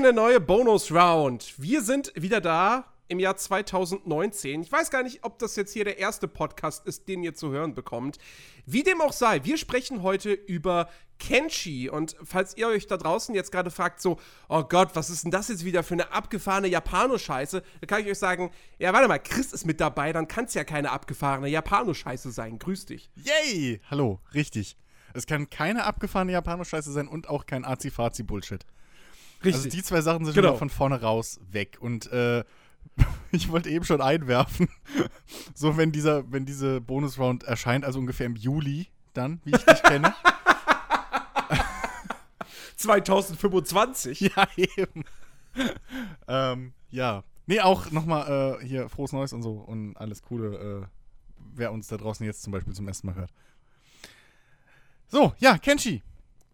Eine neue Bonus-Round. Wir sind wieder da im Jahr 2019. Ich weiß gar nicht, ob das jetzt hier der erste Podcast ist, den ihr zu hören bekommt. Wie dem auch sei, wir sprechen heute über Kenshi. Und falls ihr euch da draußen jetzt gerade fragt, so, oh Gott, was ist denn das jetzt wieder für eine abgefahrene Japano-Scheiße? Da kann ich euch sagen, ja, warte mal, Chris ist mit dabei, dann kann es ja keine abgefahrene Japano-Scheiße sein. Grüß dich. Yay! Hallo, richtig. Es kann keine abgefahrene Japano-Scheiße sein und auch kein Azi-Fazi-Bullshit. Richtig. Also die zwei Sachen sind genau. schon von vorne raus weg. Und äh, ich wollte eben schon einwerfen, so wenn dieser, wenn diese Bonus-Round erscheint, also ungefähr im Juli dann, wie ich dich kenne. 2025? Ja, eben. ähm, ja. Nee, auch nochmal äh, hier frohes Neues und so und alles Coole, äh, wer uns da draußen jetzt zum Beispiel zum ersten Mal hört. So, ja, Kenshi.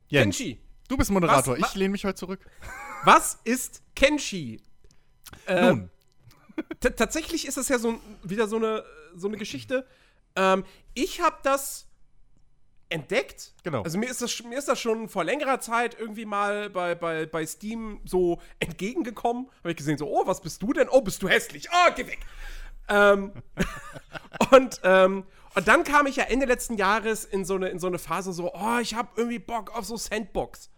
Jens, Kenshi. Du bist Moderator, was, ich lehne mich heute zurück. Was ist Kenshi? Äh, Nun. tatsächlich ist das ja so wieder so eine, so eine Geschichte. Ähm, ich habe das entdeckt. Genau. Also mir ist das, mir ist das schon vor längerer Zeit irgendwie mal bei, bei, bei Steam so entgegengekommen. Habe ich gesehen, so, oh, was bist du denn? Oh, bist du hässlich. Oh, geh weg. ähm, und, ähm, und dann kam ich ja Ende letzten Jahres in so eine, in so eine Phase so, oh, ich habe irgendwie Bock auf so Sandbox.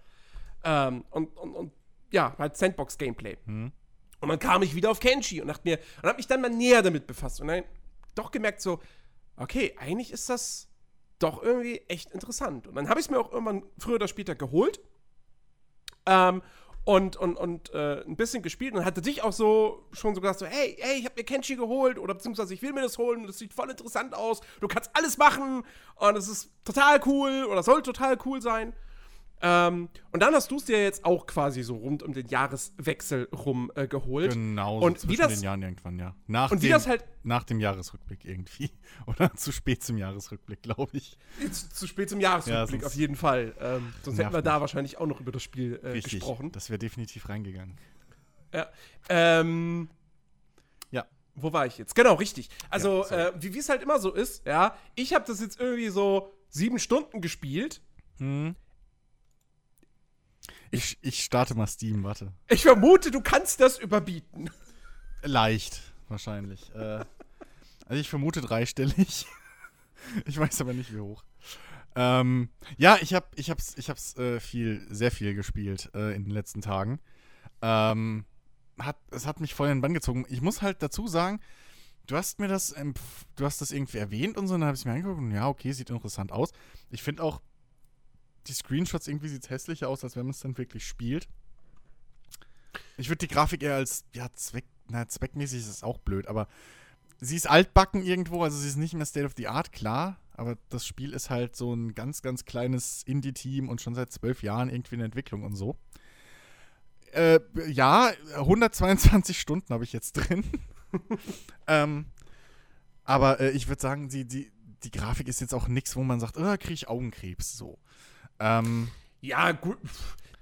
Ähm, und, und, und ja, halt Sandbox-Gameplay. Mhm. Und dann kam ich wieder auf Kenshi und dachte mir, und habe mich dann mal näher damit befasst und dann doch gemerkt so, okay, eigentlich ist das doch irgendwie echt interessant. Und dann habe ich es mir auch irgendwann früher oder später geholt. Ähm, und, und, und äh, ein bisschen gespielt und hatte dich auch so schon so gesagt, so, hey, hey, ich habe mir Kenshi geholt oder beziehungsweise ich will mir das holen, das sieht voll interessant aus, du kannst alles machen und es ist total cool oder soll total cool sein. Ähm, und dann hast du es dir jetzt auch quasi so rund um den Jahreswechsel rum äh, geholt. Genau, so und zwischen wie das, den Jahren irgendwann, ja. Nach, und dem, wie das halt, nach dem Jahresrückblick irgendwie. Oder zu spät zum Jahresrückblick, glaube ich. Zu, zu, spät zum Jahresrückblick, ja, auf jeden Fall. Ähm, sonst hätten wir da wahrscheinlich auch noch über das Spiel äh, Richtig, gesprochen. Das wäre definitiv reingegangen. Ja. Ähm. Wo war ich jetzt? Genau, richtig. Also, ja, äh, wie es halt immer so ist, ja, ich habe das jetzt irgendwie so sieben Stunden gespielt. Hm ich, ich starte mal Steam, warte. Ich vermute, du kannst das überbieten. Leicht, wahrscheinlich. äh, also ich vermute dreistellig. ich weiß aber nicht, wie hoch. Ähm, ja, ich habe ich hab's, ich hab's äh, viel, sehr viel gespielt äh, in den letzten Tagen. Ähm, hat, es hat mich voll in den Bann gezogen. Ich muss halt dazu sagen, du hast mir das, du hast das irgendwie erwähnt und so, und dann habe ich mir angeguckt und ja, okay, sieht interessant aus. Ich finde auch, die Screenshots irgendwie sieht es hässlicher aus, als wenn man es dann wirklich spielt. Ich würde die Grafik eher als, ja, Zweck, na, zweckmäßig ist es auch blöd, aber sie ist altbacken irgendwo, also sie ist nicht mehr State of the Art, klar, aber das Spiel ist halt so ein ganz, ganz kleines Indie-Team und schon seit zwölf Jahren irgendwie in Entwicklung und so. Äh, ja, 122 Stunden habe ich jetzt drin. ähm, aber äh, ich würde sagen, die, die, die Grafik ist jetzt auch nichts, wo man sagt, oh, kriege ich Augenkrebs, so. Ähm, ja, gut.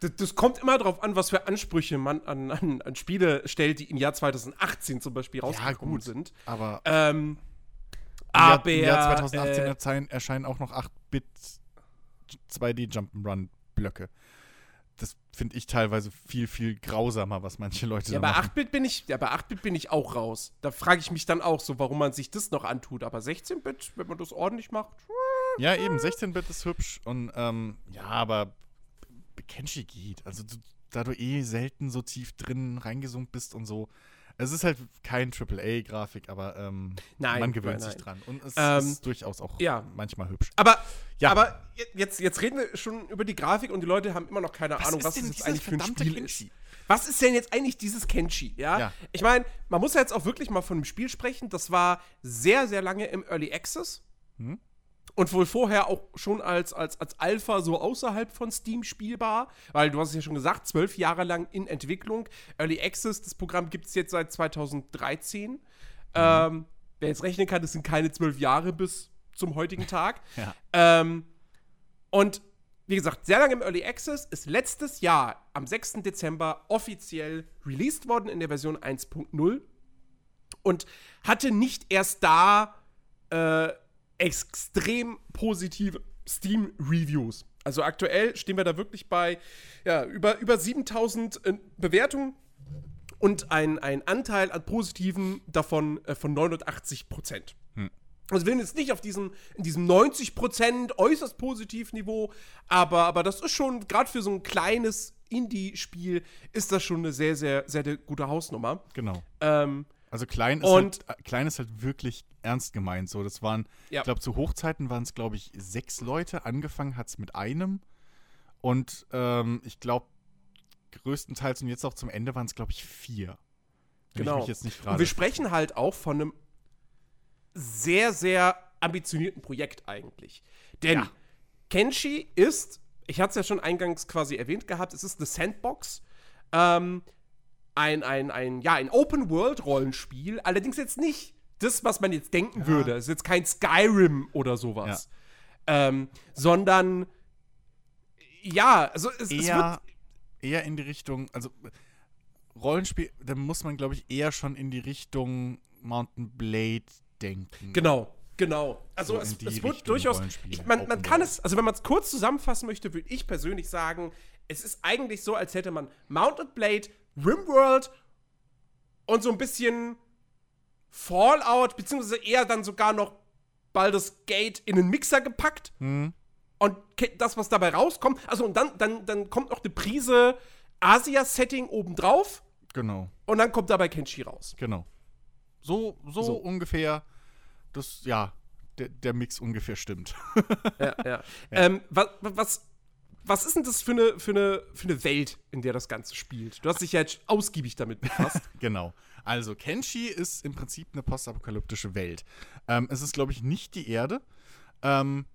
Das, das, kommt immer darauf an, was für Ansprüche man an, an, an, Spiele stellt, die im Jahr 2018 zum Beispiel rausgekommen ja, gut, sind. Aber, ähm, aber im Jahr 2018 äh, erscheinen auch noch 8-Bit 2D Jump'n'Run Blöcke. Das finde ich teilweise viel, viel grausamer, was manche Leute ja, da bei 8-Bit bin ich, Ja, bei 8-Bit bin ich auch raus. Da frage ich mich dann auch so, warum man sich das noch antut. Aber 16-Bit, wenn man das ordentlich macht, ja, eben, 16-Bit ist hübsch und ähm, ja, aber Kenshi geht. Also du, da du eh selten so tief drin reingezoomt bist und so. Es ist halt kein AAA-Grafik, aber ähm, nein, man gewöhnt nein, sich dran. Und es ähm, ist durchaus auch ja. manchmal hübsch. Aber, ja. aber jetzt, jetzt reden wir schon über die Grafik und die Leute haben immer noch keine was Ahnung, was das jetzt eigentlich für ein Spiel Kenshi? ist. Was ist denn jetzt eigentlich dieses Kenshi? Ja. ja. Ich meine, man muss ja jetzt auch wirklich mal von dem Spiel sprechen. Das war sehr, sehr lange im Early Access. Hm? Und wohl vorher auch schon als, als, als Alpha so außerhalb von Steam spielbar, weil du hast es ja schon gesagt, zwölf Jahre lang in Entwicklung. Early Access, das Programm gibt es jetzt seit 2013. Mhm. Ähm, wer jetzt rechnen kann, das sind keine zwölf Jahre bis zum heutigen Tag. ja. ähm, und wie gesagt, sehr lange im Early Access, ist letztes Jahr am 6. Dezember offiziell released worden in der Version 1.0 und hatte nicht erst da äh, extrem positive Steam-Reviews. Also aktuell stehen wir da wirklich bei ja, über, über 7000 äh, Bewertungen und ein, ein Anteil an Positiven davon äh, von 89 Prozent. Hm. Also wir sind jetzt nicht auf diesem, in diesem 90% äußerst Positivniveau, aber, aber das ist schon, gerade für so ein kleines Indie-Spiel, ist das schon eine sehr, sehr, sehr, sehr gute Hausnummer. Genau. Ähm, Also klein ist, Und- halt, klein ist halt wirklich ernst gemeint. So, das waren, Ja. ich glaube, zu Hochzeiten waren es, glaube ich, sechs Leute. Angefangen hat es mit einem. Und ähm, ich glaube, größtenteils und jetzt auch zum Ende waren es, glaube ich, vier. Wenn Genau. Ich mich jetzt nicht und wir sprechen halt auch von einem sehr, sehr ambitionierten Projekt eigentlich. Denn Ja. Kenshi ist, ich hatte es ja schon eingangs quasi erwähnt gehabt, es ist eine Sandbox. Ähm, ein, ein, ein, ja, ein Open-World-Rollenspiel, allerdings jetzt nicht das, was man jetzt denken würde. Es ist jetzt kein Skyrim oder sowas. Ähm, sondern ja, also es, es wird eher, eher in die Richtung, also Rollenspiel, da muss man, glaube ich, eher schon in die Richtung Mountain Blade denken. Genau, genau. Also So es, es wird durchaus. Ich, man, man kann es, also wenn man es kurz zusammenfassen möchte, würde ich persönlich sagen, es ist eigentlich so, als hätte man Mounted Blade, Rimworld und so ein bisschen Fallout, beziehungsweise eher dann sogar noch Baldur's Gate in einen Mixer gepackt. Hm? Und das, was dabei rauskommt, also und dann, dann, dann kommt noch eine Prise Asia-Setting obendrauf Genau, und dann kommt dabei Kenshi raus. genau. So, so, So. ungefähr, das, ja, der, der Mix ungefähr stimmt. ja, ja. Ähm, was, was, was ist denn das für eine, für, eine, für eine Welt, in der das Ganze spielt? Du hast dich ja jetzt ausgiebig damit befasst. Genau. Also Kenshi ist im Prinzip eine postapokalyptische Welt. Ähm, es ist, glaube ich, nicht die Erde, ähm,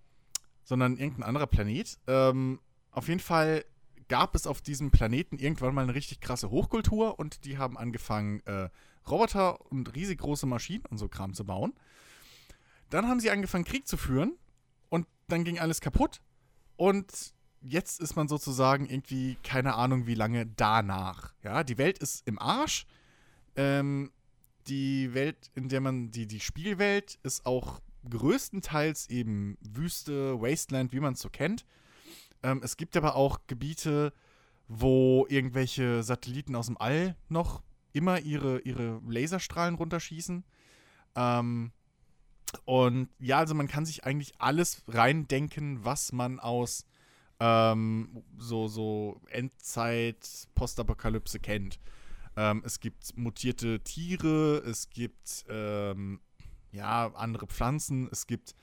sondern irgendein anderer Planet. Ähm, auf jeden Fall gab es auf diesem Planeten irgendwann mal eine richtig krasse Hochkultur und die haben angefangen, äh, Roboter und riesig große Maschinen und so Kram zu bauen. Dann haben sie angefangen, Krieg zu führen und dann ging alles kaputt. Und jetzt ist man sozusagen irgendwie, keine Ahnung, wie lange danach. Ja, die Welt ist im Arsch. Ähm, die Welt, in der man, die, die Spielwelt ist auch größtenteils eben Wüste, Wasteland, wie man es so kennt. Ähm, es gibt aber auch Gebiete, wo irgendwelche Satelliten aus dem All noch immer ihre, ihre Laserstrahlen runterschießen. Ähm, und ja, also man kann sich eigentlich alles reindenken, was man aus ähm, so, so Endzeit, Postapokalypse kennt. Ähm, es gibt mutierte Tiere, es gibt ähm, ja andere Pflanzen, es gibt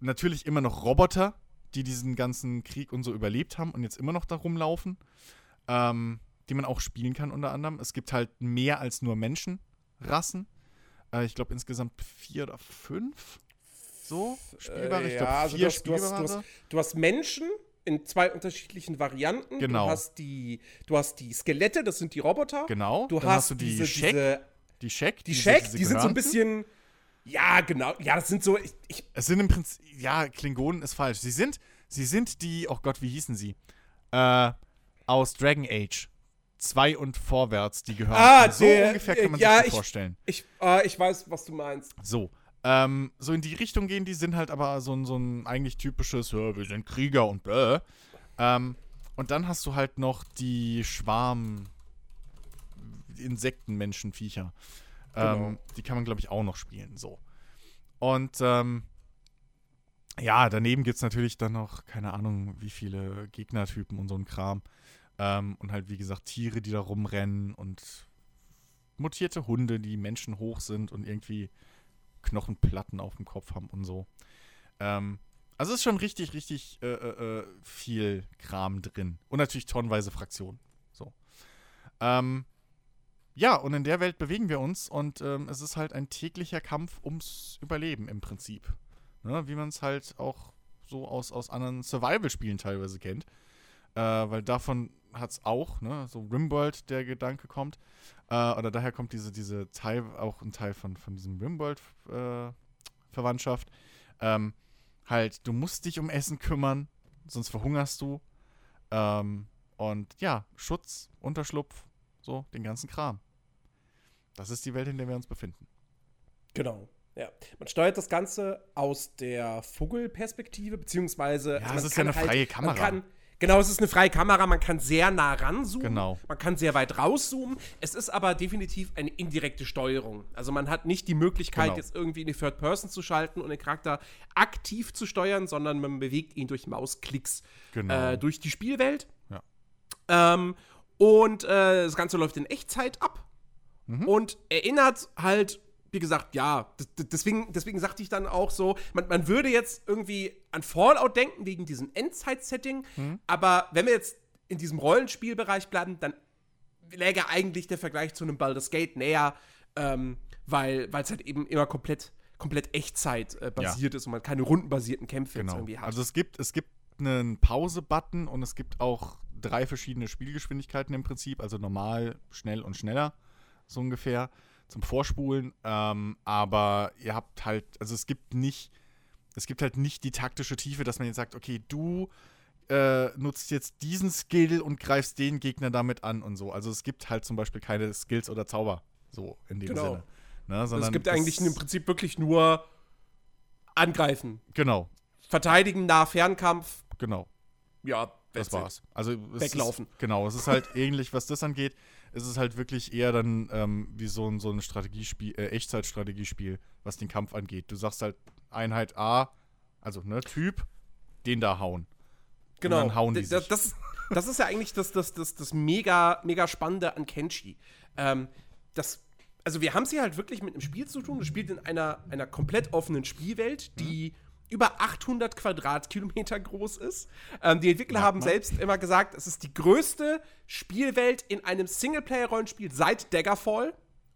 natürlich immer noch Roboter, die diesen ganzen Krieg und so überlebt haben und jetzt immer noch da rumlaufen, ähm, die man auch spielen kann unter anderem. Es gibt halt mehr als nur Menschenrassen. Äh, ich glaube insgesamt vier oder fünf so spielbare. ich glaube also vier du, hast, du, hast, du, hast, du hast Menschen in zwei unterschiedlichen Varianten. Genau. Du hast die, du hast die Skelette, das sind die Roboter. Genau. Du dann hast, hast du die diese, Shack, diese die Shack, die Shack, diese die sind so ein bisschen. Ja, genau. Ja, das sind so. Ich, ich, Es sind im Prinzip, ja, Klingonen ist falsch. Sie sind, sie sind die, oh Gott, wie hießen sie? Äh, aus Dragon Age 2 und vorwärts, die gehören. Ah, so der- ungefähr kann man ja, sich das ich- vorstellen. ich, äh, ich weiß, was du meinst. So. Ähm, so in die Richtung gehen, die sind halt aber so ein, so ein eigentlich typisches, wir sind Krieger und bäh. Ähm, und dann hast du halt noch die Schwarm Insekten, Menschen, Viecher. Ähm, Genau. Die kann man, glaube ich, auch noch spielen. So. Und ähm, ja, daneben gibt es natürlich dann noch, keine Ahnung, wie viele Gegnertypen und so ein Kram. Ähm, und halt, wie gesagt, Tiere, die da rumrennen und mutierte Hunde, die Menschen hoch sind und irgendwie Knochenplatten auf dem Kopf haben und so. Ähm, also ist schon richtig, richtig äh, äh, äh, viel Kram drin. Und natürlich tonnenweise Fraktionen. So. Ähm, ja, und in der Welt bewegen wir uns und ähm, es ist halt ein täglicher Kampf ums Überleben im Prinzip. Ne? Wie man es halt auch so aus, aus anderen Survival-Spielen teilweise kennt. Äh, weil davon hat es auch, ne, so Rimworld, der Gedanke kommt. Äh, oder daher kommt diese, diese Teil, auch ein Teil von, von diesem Rimworld-Verwandtschaft. ähm, halt, du musst dich um Essen kümmern, sonst verhungerst du. Ähm, und ja, Schutz, Unterschlupf, so, den ganzen Kram. Das ist die Welt, in der wir uns befinden. Genau. Ja, man steuert das Ganze aus der Vogelperspektive, beziehungsweise. Ja, also es ist ja eine freie Kamera. Man kann, genau, es ist eine freie Kamera, man kann sehr nah ranzoomen. Genau. Man kann sehr weit rauszoomen. Es ist aber definitiv eine indirekte Steuerung. Also man hat nicht die Möglichkeit, Genau. jetzt irgendwie in die Third Person zu schalten und den Charakter aktiv zu steuern, sondern man bewegt ihn durch Mausklicks Genau. äh, durch die Spielwelt. Ja. Ähm, und äh, das Ganze läuft in Echtzeit ab Mhm. und erinnert halt, wie gesagt, ja, deswegen, deswegen sagte ich dann auch so, man, man würde jetzt irgendwie an Fallout denken, wegen diesem Endzeit-Setting, Mhm. aber wenn wir jetzt in diesem Rollenspielbereich bleiben, dann läge eigentlich der Vergleich zu einem Baldur's Gate näher, ähm, weil es halt eben immer komplett, komplett Echtzeit äh, basiert ist und man keine rundenbasierten Kämpfe jetzt Genau. irgendwie hat. Also es gibt, es gibt einen Pause-Button und es gibt auch drei verschiedene Spielgeschwindigkeiten im Prinzip, also normal, schnell und schneller, so ungefähr, zum Vorspulen. Ähm, aber ihr habt halt, also es gibt nicht, es gibt halt nicht die taktische Tiefe, dass man jetzt sagt, okay, du äh, nutzt jetzt diesen Skill und greifst den Gegner damit an und so. Also es gibt halt zum Beispiel keine Skills oder Zauber, so in dem Genau. Sinne. Ne, Also sondern es gibt eigentlich im Prinzip wirklich nur angreifen. Genau, Verteidigen, Nah-Fernkampf, genau. ja, Das war's. Also Weglaufen. Ist, genau, es ist halt ähnlich, was das angeht. Es ist halt wirklich eher dann ähm, wie so ein, so ein Strategiespiel, äh, Echtzeitstrategiespiel, was den Kampf angeht. Du sagst halt Einheit A, also ne, Typ, den da hauen. Genau. dann hauen die D- das, sich. das, das ist ja eigentlich das, das, das, das mega, mega Spannende an Kenshi. Ähm, das, also wir haben es hier halt wirklich mit einem Spiel zu tun. Das spielt in einer, einer komplett offenen Spielwelt, die über 800 Quadratkilometer groß ist. Ähm, die Entwickler haben selbst immer gesagt, es ist die größte Spielwelt in einem Singleplayer-Rollenspiel seit Daggerfall.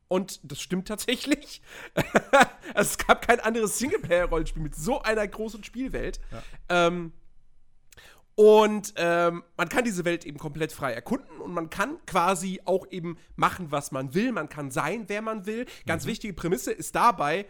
Und das stimmt tatsächlich. also es gab kein anderes Singleplayer-Rollenspiel mit so einer großen Spielwelt. Ähm, und ähm, man kann diese Welt eben komplett frei erkunden und man kann quasi auch eben machen, was man will. Man kann sein, wer man will. Ganz wichtige Prämisse ist dabei,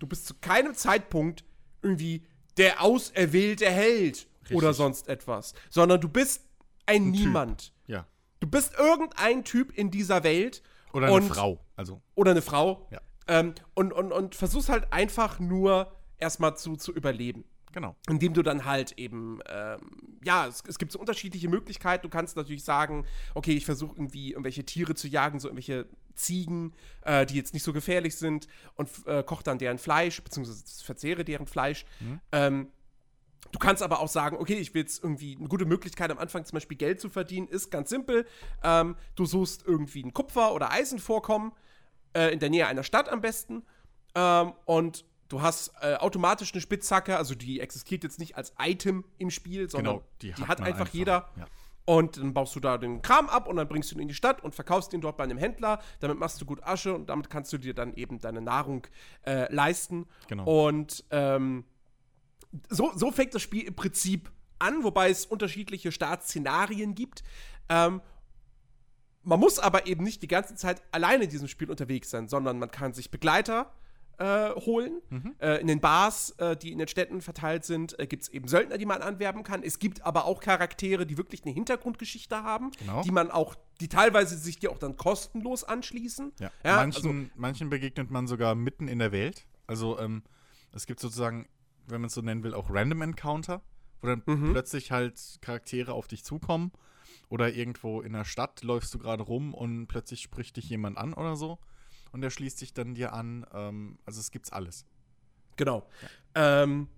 du bist zu keinem Zeitpunkt irgendwie der auserwählte Held oder sonst etwas, sondern du bist ein, Typ. Niemand. Ja. Du bist irgendein Typ in dieser Welt. Oder eine und, Frau. Also, Oder eine Frau. Ja. Ähm, und, und, und versuchst halt einfach nur erstmal zu, zu überleben genau. indem du dann halt eben, ähm, ja, es, es gibt so unterschiedliche Möglichkeiten. Du kannst natürlich sagen, okay, ich versuche irgendwie irgendwelche Tiere zu jagen, so irgendwelche Ziegen, äh, die jetzt nicht so gefährlich sind und äh, koch dann deren Fleisch, beziehungsweise verzehre deren Fleisch. Ähm, Du kannst aber auch sagen, okay, ich will jetzt irgendwie eine gute Möglichkeit am Anfang zum Beispiel Geld zu verdienen, ist ganz simpel. Ähm, du suchst irgendwie ein Kupfer- oder Eisenvorkommen äh, in der Nähe einer Stadt am besten ähm, und du hast äh, automatisch eine Spitzhacke, also die existiert jetzt nicht als Item im Spiel, sondern Genau, die die, hat hat einfach, einfach, jeder. ja. Und dann baust du da den Kram ab und dann bringst du ihn in die Stadt und verkaufst ihn dort bei einem Händler. Damit machst du gut Asche und damit kannst du dir dann eben deine Nahrung äh, leisten. Genau. Und ähm, so, so fängt das Spiel im Prinzip an, wobei es unterschiedliche Startszenarien gibt. Ähm, man muss aber eben nicht die ganze Zeit alleine in diesem Spiel unterwegs sein, sondern man kann sich Begleiter äh, holen. Mhm. Äh, in den Bars, äh, die in den Städten verteilt sind, äh, gibt es eben Söldner, die man anwerben kann. Es gibt aber auch Charaktere, die wirklich eine Hintergrundgeschichte haben, Genau. die man auch, die teilweise sich dir auch dann kostenlos anschließen. Ja. Ja, manchen, also- manchen begegnet man sogar mitten in der Welt. Also ähm, es gibt sozusagen, wenn man es so nennen will, auch Random Encounter, wo dann Mhm. plötzlich halt Charaktere auf dich zukommen. Oder irgendwo in der Stadt läufst du gerade rum und plötzlich spricht dich jemand an oder so. Und der schließt sich dann dir an. Ähm, also es gibt's alles. Genau. Ähm,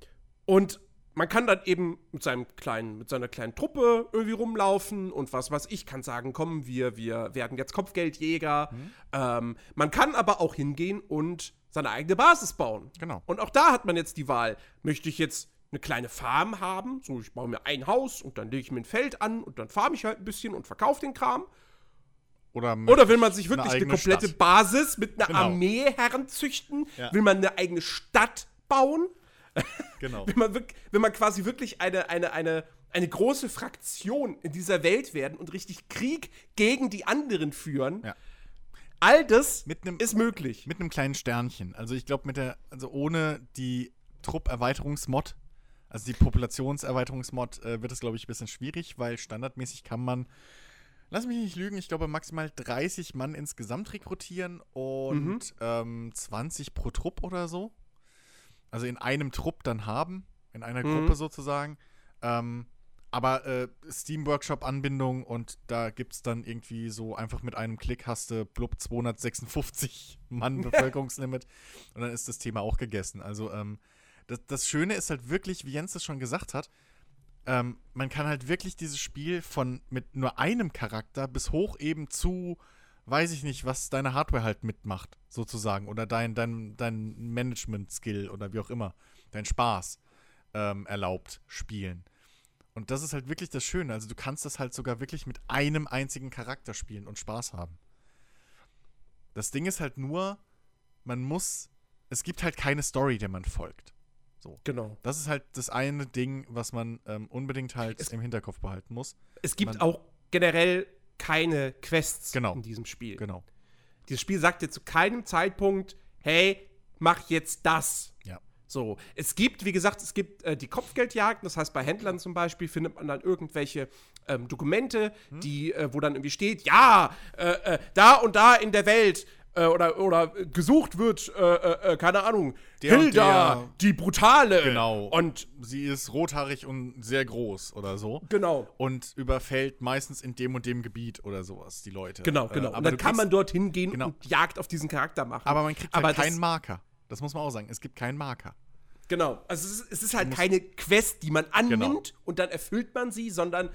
und man kann dann eben mit seinem kleinen, mit seiner kleinen Truppe irgendwie rumlaufen und was weiß ich, kann sagen, komm, wir, wir werden jetzt Kopfgeldjäger. Ähm, man kann aber auch hingehen und seine eigene Basis bauen. Genau. Und auch da hat man jetzt die Wahl, möchte ich jetzt eine kleine Farm haben, so ich baue mir ein Haus und dann lege ich mir ein Feld an und dann farme ich halt ein bisschen und verkaufe den Kram. Oder, Oder will man sich wirklich eine, eigene komplette Stadt. Basis mit einer Genau. Armee heranzüchten? Ja. Will man eine eigene Stadt bauen? Genau. Will man, wirk- will man quasi wirklich eine, eine, eine, eine große Fraktion in dieser Welt werden und richtig Krieg gegen die anderen führen? Ja. All das einem- ist möglich. Mit einem kleinen Sternchen. Also ich glaube, mit der, also ohne die Trupperweiterungsmod, also die Populationserweiterungsmod, äh, wird es, glaube ich, ein bisschen schwierig, weil standardmäßig kann man lass mich nicht lügen, ich glaube maximal 30 Mann insgesamt rekrutieren und Mhm. ähm, 20 pro Trupp oder so. Also in einem Trupp dann haben, in einer Mhm. Gruppe sozusagen. Ähm, aber äh, Steam Workshop-Anbindung und da gibt es dann irgendwie so einfach mit einem Klick hast du blub 256 Mann Bevölkerungslimit und dann ist das Thema auch gegessen. Also ähm, das, das Schöne ist halt wirklich, wie Jens es schon gesagt hat, ähm, man kann halt wirklich dieses Spiel von mit nur einem Charakter bis hoch eben zu, weiß ich nicht, was deine Hardware halt mitmacht, sozusagen, oder dein, dein, dein Management-Skill oder wie auch immer, dein Spaß ähm, erlaubt spielen. Und das ist halt wirklich das Schöne. Also du kannst das halt sogar wirklich mit einem einzigen Charakter spielen und Spaß haben. Das Ding ist halt nur, man muss, es gibt halt keine Story, der man folgt. Genau. Das ist halt das eine Ding, was man ähm, unbedingt halt Es- im Hinterkopf behalten muss. Es gibt Man- auch generell keine Quests Genau. in diesem Spiel. Genau. Dieses Spiel sagt dir zu keinem Zeitpunkt, hey, mach jetzt das. Ja. So, es gibt, wie gesagt, es gibt äh, die Kopfgeldjagden, das heißt, bei Händlern zum Beispiel findet man dann irgendwelche ähm, Dokumente, Hm? die, äh, wo dann irgendwie steht, ja, äh, äh, da und da in der Welt äh, oder, oder gesucht wird, äh, äh, äh, keine Ahnung, Der Hilda, der- die Brutale. Genau. Und Sie ist rothaarig und sehr groß oder so. genau. Und überfällt meistens in dem und dem Gebiet oder sowas die Leute. Genau, Äh, genau. aber und dann kann kriegst- man dorthin gehen Genau. und Jagd auf diesen Charakter machen. Aber man kriegt Aber halt keinen Marker. Das muss man auch sagen. Es gibt keinen Marker. Genau. Also es ist, es ist halt keine Quest, die man annimmt Genau. und dann erfüllt man sie, sondern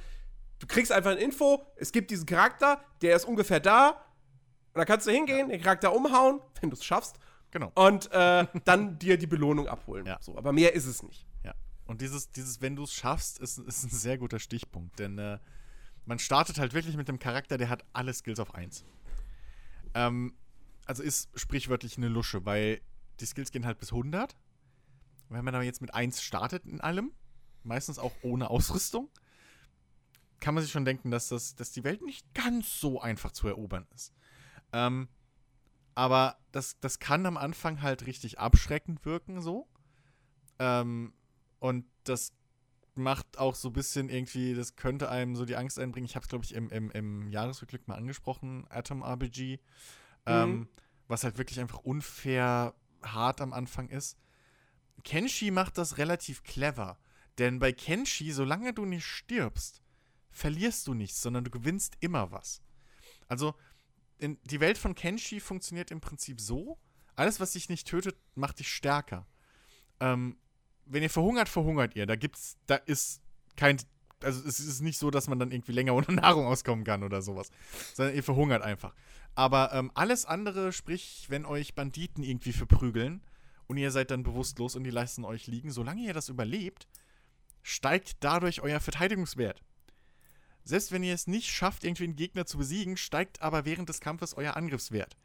du kriegst einfach eine Info, es gibt diesen Charakter, der ist ungefähr da. Und dann kannst du hingehen, den Charakter umhauen, wenn du es schaffst, Genau. und äh, dann dir die Belohnung abholen. Ja. So, aber mehr ist es nicht. Ja. Und dieses, dieses wenn du es schaffst, ist, ist ein sehr guter Stichpunkt. Denn äh, man startet halt wirklich mit dem Charakter, der hat alle Skills auf 1. Ähm, also ist sprichwörtlich eine Lusche, weil die Skills gehen halt bis 100. Wenn man aber jetzt mit 1 startet in allem, meistens auch ohne Ausrüstung, kann man sich schon denken, dass, das, dass die Welt nicht ganz so einfach zu erobern ist. Ähm, aber das, das kann am Anfang halt richtig abschreckend wirken, so. Ähm, und das macht auch so ein bisschen irgendwie, das könnte einem so die Angst einbringen. Ich habe es, glaube ich, im, im, im Jahresrückblick mal angesprochen, Atom RPG. Ähm, was halt wirklich einfach unfair hart am Anfang ist. Kenshi macht das relativ clever. Denn bei Kenshi, solange du nicht stirbst, verlierst du nichts, sondern du gewinnst immer was. Also, in, die Welt von Kenshi funktioniert im Prinzip so: alles, was dich nicht tötet, macht dich stärker. Ähm, wenn ihr verhungert, verhungert ihr. Da gibt's, da ist kein, also es ist nicht so, dass man dann irgendwie länger ohne Nahrung auskommen kann oder sowas, sondern ihr verhungert einfach. Aber ähm, alles andere, sprich, wenn euch Banditen irgendwie verprügeln und ihr seid dann bewusstlos und die lassen euch liegen, solange ihr das überlebt, steigt dadurch euer Verteidigungswert. Selbst wenn ihr es nicht schafft, irgendwie einen Gegner zu besiegen, steigt aber während des Kampfes euer Angriffswert.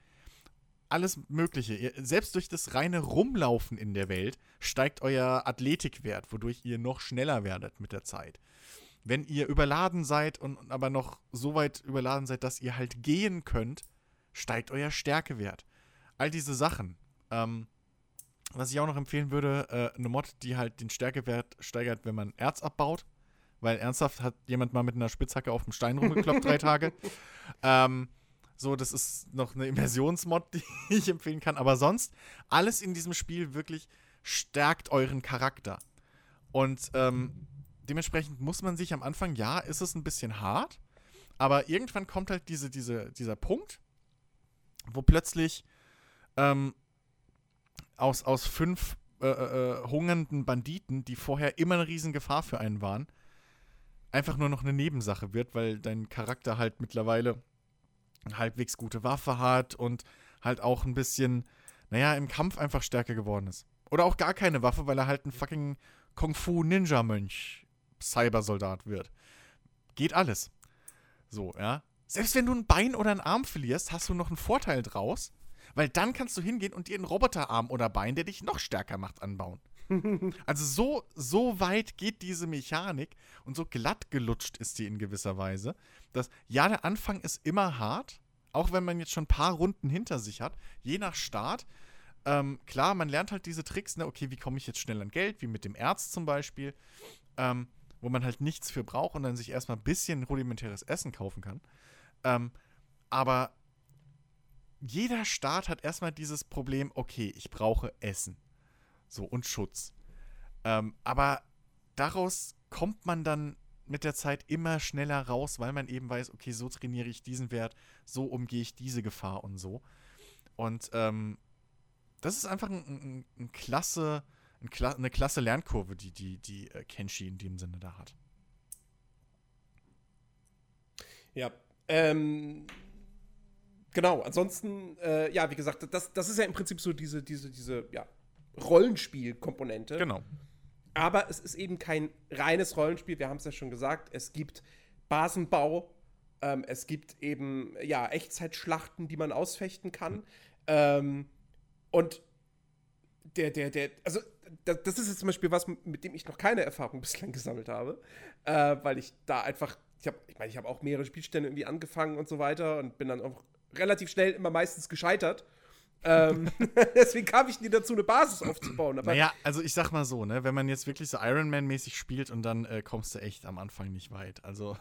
Alles Mögliche. Ihr, selbst durch das reine Rumlaufen in der Welt steigt euer Athletikwert, wodurch ihr noch schneller werdet mit der Zeit. Wenn ihr überladen seid und aber noch so weit überladen seid, dass ihr halt gehen könnt, steigt euer Stärkewert. All diese Sachen. Ähm, was ich auch noch empfehlen würde, äh, eine Mod, die halt den Stärkewert steigert, wenn man Erz abbaut. Weil ernsthaft hat jemand mal mit einer Spitzhacke auf dem Stein rumgekloppt, drei Tage. Ähm, so, das ist noch eine Immersionsmod, die ich empfehlen kann. Aber sonst, alles in diesem Spiel wirklich stärkt euren Charakter. Und ähm, dementsprechend muss man sich am Anfang, ja, ist es ein bisschen hart, aber irgendwann kommt halt diese, diese, dieser Punkt, wo plötzlich ähm, aus, aus fünf äh, äh, hungernden Banditen, die vorher immer eine Riesengefahr für einen waren, einfach nur noch eine Nebensache wird, weil dein Charakter halt mittlerweile eine halbwegs gute Waffe hat und halt auch ein bisschen, naja, im Kampf einfach stärker geworden ist. Oder auch gar keine Waffe, weil er halt ein fucking Kung-Fu-Ninja-Mönch Cybersoldat wird. Geht alles. So, ja. Selbst wenn du ein Bein oder einen Arm verlierst, hast du noch einen Vorteil draus, weil dann kannst du hingehen und dir einen Roboterarm oder Bein, der dich noch stärker macht, anbauen. also so, so weit geht diese Mechanik und so glatt gelutscht ist die in gewisser Weise, dass ja, der Anfang ist immer hart, auch wenn man jetzt schon ein paar Runden hinter sich hat, je nach Start. Ähm, klar, man lernt halt diese Tricks, ne, okay, wie komme ich jetzt schnell an Geld, wie mit dem Erz zum Beispiel, ähm, wo man halt nichts für braucht und dann sich erstmal ein bisschen rudimentäres Essen kaufen kann. Ähm, aber jeder Staat hat erstmal dieses Problem, okay, ich brauche Essen. So, und Schutz. Ähm, aber daraus kommt man dann mit der Zeit immer schneller raus, weil man eben weiß, okay, so trainiere ich diesen Wert, so umgehe ich diese Gefahr und so. Und ähm, das ist einfach ein, ein, ein klasse, ein Kla eine klasse Lernkurve, die, die, die äh, Kenshi in dem Sinne da hat. Ja, ähm, genau, ansonsten, äh, ja, wie gesagt, das, das ist ja im Prinzip so diese, diese, diese, ja, Rollenspiel-Komponente. Genau. Aber es ist eben kein reines Rollenspiel, wir haben es ja schon gesagt. Es gibt Basenbau, ähm, es gibt eben, ja, Echtzeitschlachten, die man ausfechten kann. Mhm. Ähm, und der, der, der, also das, das ist jetzt zum Beispiel was, mit dem ich noch keine Erfahrung bislang gesammelt habe, äh, weil ich da einfach ich habe, ich meine, ich habe auch mehrere Spielstände irgendwie angefangen und so weiter und bin dann auch relativ schnell immer meistens gescheitert. Ähm, deswegen kam ich nie dazu, eine Basis aufzubauen. Aber naja, also ich sag mal so, ne, wenn man jetzt wirklich so Iron Man-mäßig spielt und dann äh, kommst du echt am Anfang nicht weit. Also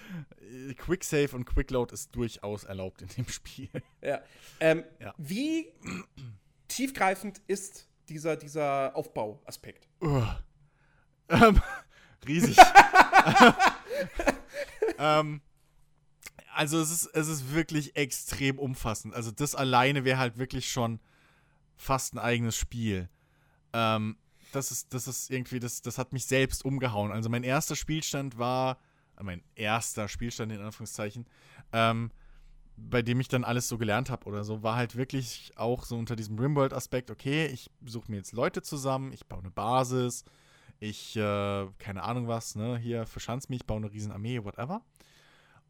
Quick Save und Quick Load ist durchaus erlaubt in dem Spiel. Ja. Ähm, ja. Wie tiefgreifend ist dieser, dieser Aufbauaspekt? Ähm, riesig. ähm, also es ist, es ist wirklich extrem umfassend. Also das alleine wäre halt wirklich schon fast ein eigenes Spiel. Ähm, das ist, das ist irgendwie, das, das hat mich selbst umgehauen. Also mein erster Spielstand war, äh, mein erster Spielstand in Anführungszeichen, ähm, bei dem ich dann alles so gelernt habe oder so, war halt wirklich auch so unter diesem Rimworld-Aspekt, okay, ich suche mir jetzt Leute zusammen, ich baue eine Basis, ich, äh, keine Ahnung was, ne, hier verschanz mich, baue eine Riesenarmee, whatever.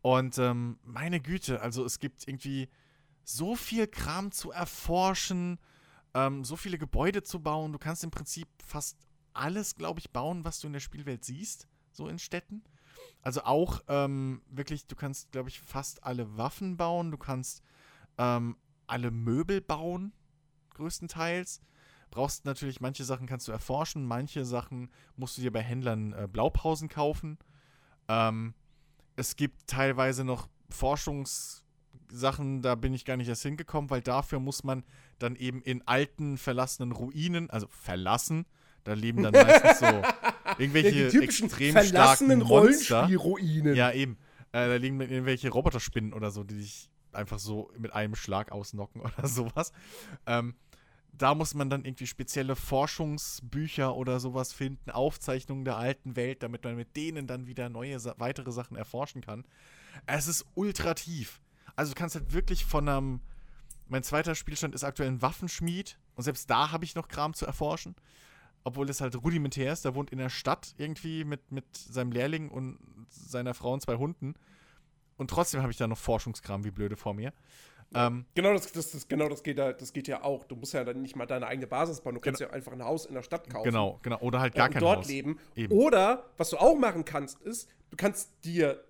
Und ähm, meine Güte, also es gibt irgendwie so viel Kram zu erforschen, ähm, so viele Gebäude zu bauen. Du kannst im Prinzip fast alles, glaube ich, bauen, was du in der Spielwelt siehst, so in Städten. Also auch ähm, wirklich, du kannst, glaube ich, fast alle Waffen bauen, du kannst ähm, alle Möbel bauen, größtenteils brauchst natürlich, manche Sachen kannst du erforschen, manche Sachen musst du dir bei Händlern äh, Blaupausen kaufen. Ähm, es gibt teilweise noch Forschungssachen, da bin ich gar nicht erst hingekommen, weil dafür muss man dann eben in alten, verlassenen Ruinen, also verlassen, da leben dann meistens so irgendwelche ja, typischen extrem verlassenen Rollenspielruinen. Ja, eben. Äh, da liegen irgendwelche Roboterspinnen oder so, die dich einfach so mit einem Schlag ausnocken oder sowas. Ähm, da muss man dann irgendwie spezielle Forschungsbücher oder sowas finden, Aufzeichnungen der alten Welt, damit man mit denen dann wieder neue, weitere Sachen erforschen kann. Es ist ultra tief. Also du kannst halt wirklich von einem. Mein zweiter Spielstand ist aktuell ein Waffenschmied und selbst da habe ich noch Kram zu erforschen. Obwohl es halt rudimentär ist. Der wohnt in der Stadt irgendwie mit, mit seinem Lehrling und seiner Frau und zwei Hunden. Und trotzdem habe ich da noch Forschungskram wie blöde vor mir. Ähm, genau, das, das, das, genau das, geht, das geht ja auch. Du musst ja dann nicht mal deine eigene Basis bauen. Du kannst ja einfach ein Haus in der Stadt kaufen. Genau, genau. Oder halt gar äh, kein dort Haus. leben. Eben. Oder, was du auch machen kannst, ist, du kannst dir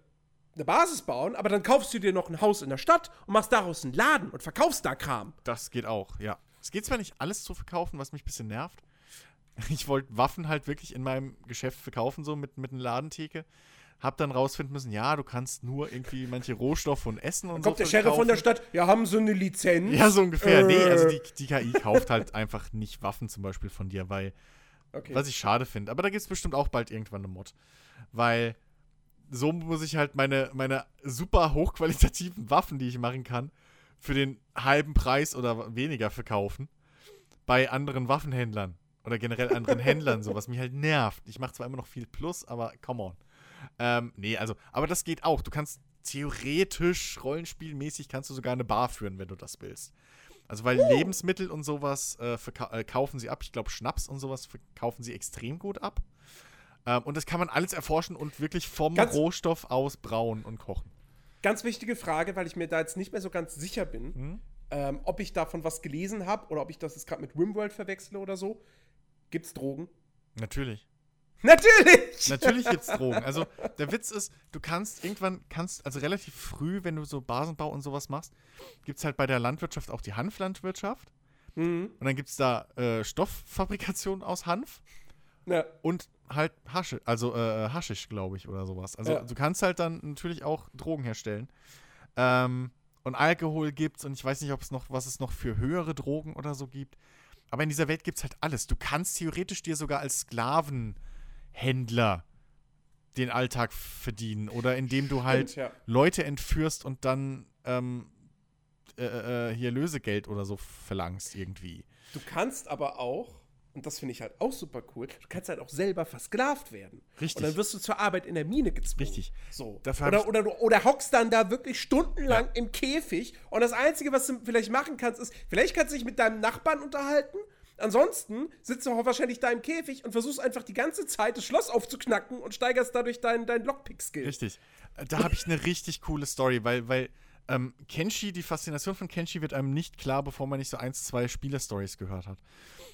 eine Basis bauen, aber dann kaufst du dir noch ein Haus in der Stadt und machst daraus einen Laden und verkaufst da Kram. Das geht auch, ja. Es geht zwar nicht alles zu verkaufen, was mich ein bisschen nervt. Ich wollte Waffen halt wirklich in meinem Geschäft verkaufen, so mit, mit einer Ladentheke hab dann rausfinden müssen, ja, du kannst nur irgendwie manche Rohstoffe und Essen und dann so. Kommt der Sheriff von der Stadt, ja, haben sie eine Lizenz? Ja, so ungefähr. Äh. Nee, also die, die KI kauft halt einfach nicht Waffen zum Beispiel von dir, weil, okay. was ich schade finde. Aber da gibt es bestimmt auch bald irgendwann eine Mod. Weil so muss ich halt meine, meine super hochqualitativen Waffen, die ich machen kann, für den halben Preis oder weniger verkaufen. Bei anderen Waffenhändlern. Oder generell anderen Händlern, so was mich halt nervt. Ich mache zwar immer noch viel Plus, aber come on. Ähm, nee, also, aber das geht auch. Du kannst theoretisch, rollenspielmäßig, kannst du sogar eine Bar führen, wenn du das willst. Also, weil uh. Lebensmittel und sowas äh, äh, kaufen sie ab. Ich glaube, Schnaps und sowas verkaufen sie extrem gut ab. Ähm, und das kann man alles erforschen und wirklich vom ganz Rohstoff aus brauen und kochen. Ganz wichtige Frage, weil ich mir da jetzt nicht mehr so ganz sicher bin, hm? ähm, ob ich davon was gelesen habe oder ob ich das jetzt gerade mit Rimworld verwechsle oder so. Gibt's Drogen? Natürlich. Natürlich! Natürlich gibt's Drogen. Also der Witz ist, du kannst irgendwann, kannst, also relativ früh, wenn du so Basenbau und sowas machst, gibt's halt bei der Landwirtschaft auch die Hanflandwirtschaft. Mhm. Und dann gibt's da äh, Stofffabrikation aus Hanf. Ja. Und halt Hasche, also äh, Haschisch, glaube ich, oder sowas. Also ja. du kannst halt dann natürlich auch Drogen herstellen. Ähm, und Alkohol gibt's und ich weiß nicht, ob es noch, was es noch für höhere Drogen oder so gibt. Aber in dieser Welt gibt's halt alles. Du kannst theoretisch dir sogar als Sklavenhändler den Alltag verdienen oder indem du halt Stimmt, ja. Leute entführst und dann ähm, äh, äh, hier Lösegeld oder so verlangst irgendwie. Du kannst aber auch, und das finde ich halt auch super cool, du kannst halt auch selber versklavt werden. Richtig. Und dann wirst du zur Arbeit in der Mine gezwungen. Richtig. So. Oder, oder, du, oder hockst dann da wirklich stundenlang im Käfig und das Einzige, was du vielleicht machen kannst, ist, vielleicht kannst du dich mit deinem Nachbarn unterhalten. Ansonsten sitzt du auch wahrscheinlich da im Käfig und versuchst einfach die ganze Zeit das Schloss aufzuknacken und steigerst dadurch deinen dein Lockpick-Skill. Richtig. Äh, Da habe ich eine richtig coole Story, weil, weil ähm, Kenshi, die Faszination von Kenshi wird einem nicht klar, bevor man nicht so eins, zwei Spieler-Stories gehört hat.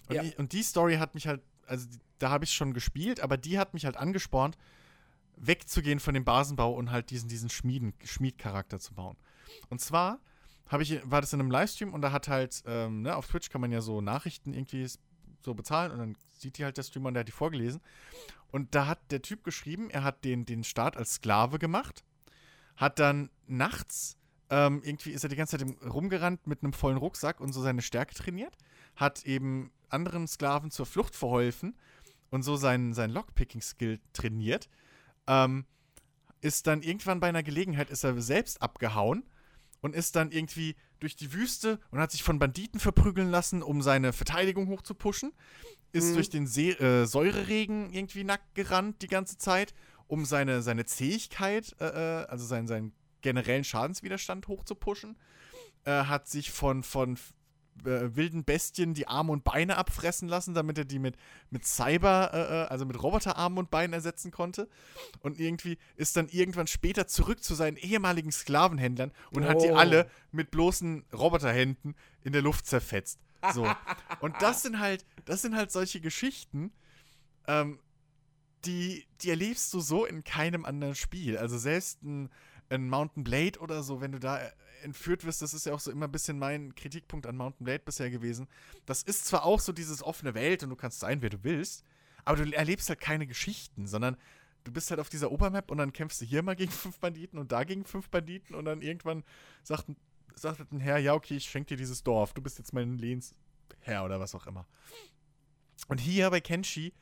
Und, Ja. die, und die Story hat mich halt, also da habe ich schon gespielt, aber die hat mich halt angespornt, wegzugehen von dem Basenbau und halt diesen, diesen Schmieden, Schmiedcharakter zu bauen. Und zwar habe ich, war das in einem Livestream und da hat halt, ähm, ne, auf Twitch kann man ja so Nachrichten irgendwie so bezahlen und dann sieht die halt der Streamer und der hat die vorgelesen. Und da hat der Typ geschrieben, er hat den, den Start als Sklave gemacht, hat dann nachts, ähm, irgendwie ist er die ganze Zeit rumgerannt mit einem vollen Rucksack und so seine Stärke trainiert, hat eben anderen Sklaven zur Flucht verholfen und so seinen, seinen Lockpicking-Skill trainiert. Ähm, ist dann irgendwann bei einer Gelegenheit, ist er selbst abgehauen und ist dann irgendwie durch die Wüste und hat sich von Banditen verprügeln lassen, um seine Verteidigung hochzupushen. Ist Mhm. durch den See, äh, Säureregen irgendwie nackt gerannt die ganze Zeit, um seine, seine Zähigkeit, äh, äh, also seinen, seinen generellen Schadenswiderstand hochzupushen. Äh, hat sich von, von äh, wilden Bestien die Arme und Beine abfressen lassen, damit er die mit, mit Cyber, äh, äh, also mit Roboterarmen und Beinen ersetzen konnte. Und irgendwie ist dann irgendwann später zurück zu seinen ehemaligen Sklavenhändlern und hat die Oh. alle mit bloßen Roboterhänden in der Luft zerfetzt. So. Und das sind halt, das sind halt solche Geschichten, ähm, die, die erlebst du so in keinem anderen Spiel. Also selbst ein, ein Mountain Blade oder so, wenn du da entführt wirst, das ist ja auch so immer ein bisschen mein Kritikpunkt an Mountain Blade bisher gewesen. Das ist zwar auch so dieses offene Welt und du kannst sein, wer du willst, aber du erlebst halt keine Geschichten, sondern du bist halt auf dieser Obermap und dann kämpfst du hier mal gegen fünf Banditen und da gegen fünf Banditen und dann irgendwann sagt, sagt ein Herr, ja, okay, ich schenke dir dieses Dorf, du bist jetzt mein Lehnsherr oder was auch immer. Und hier bei Kenshi,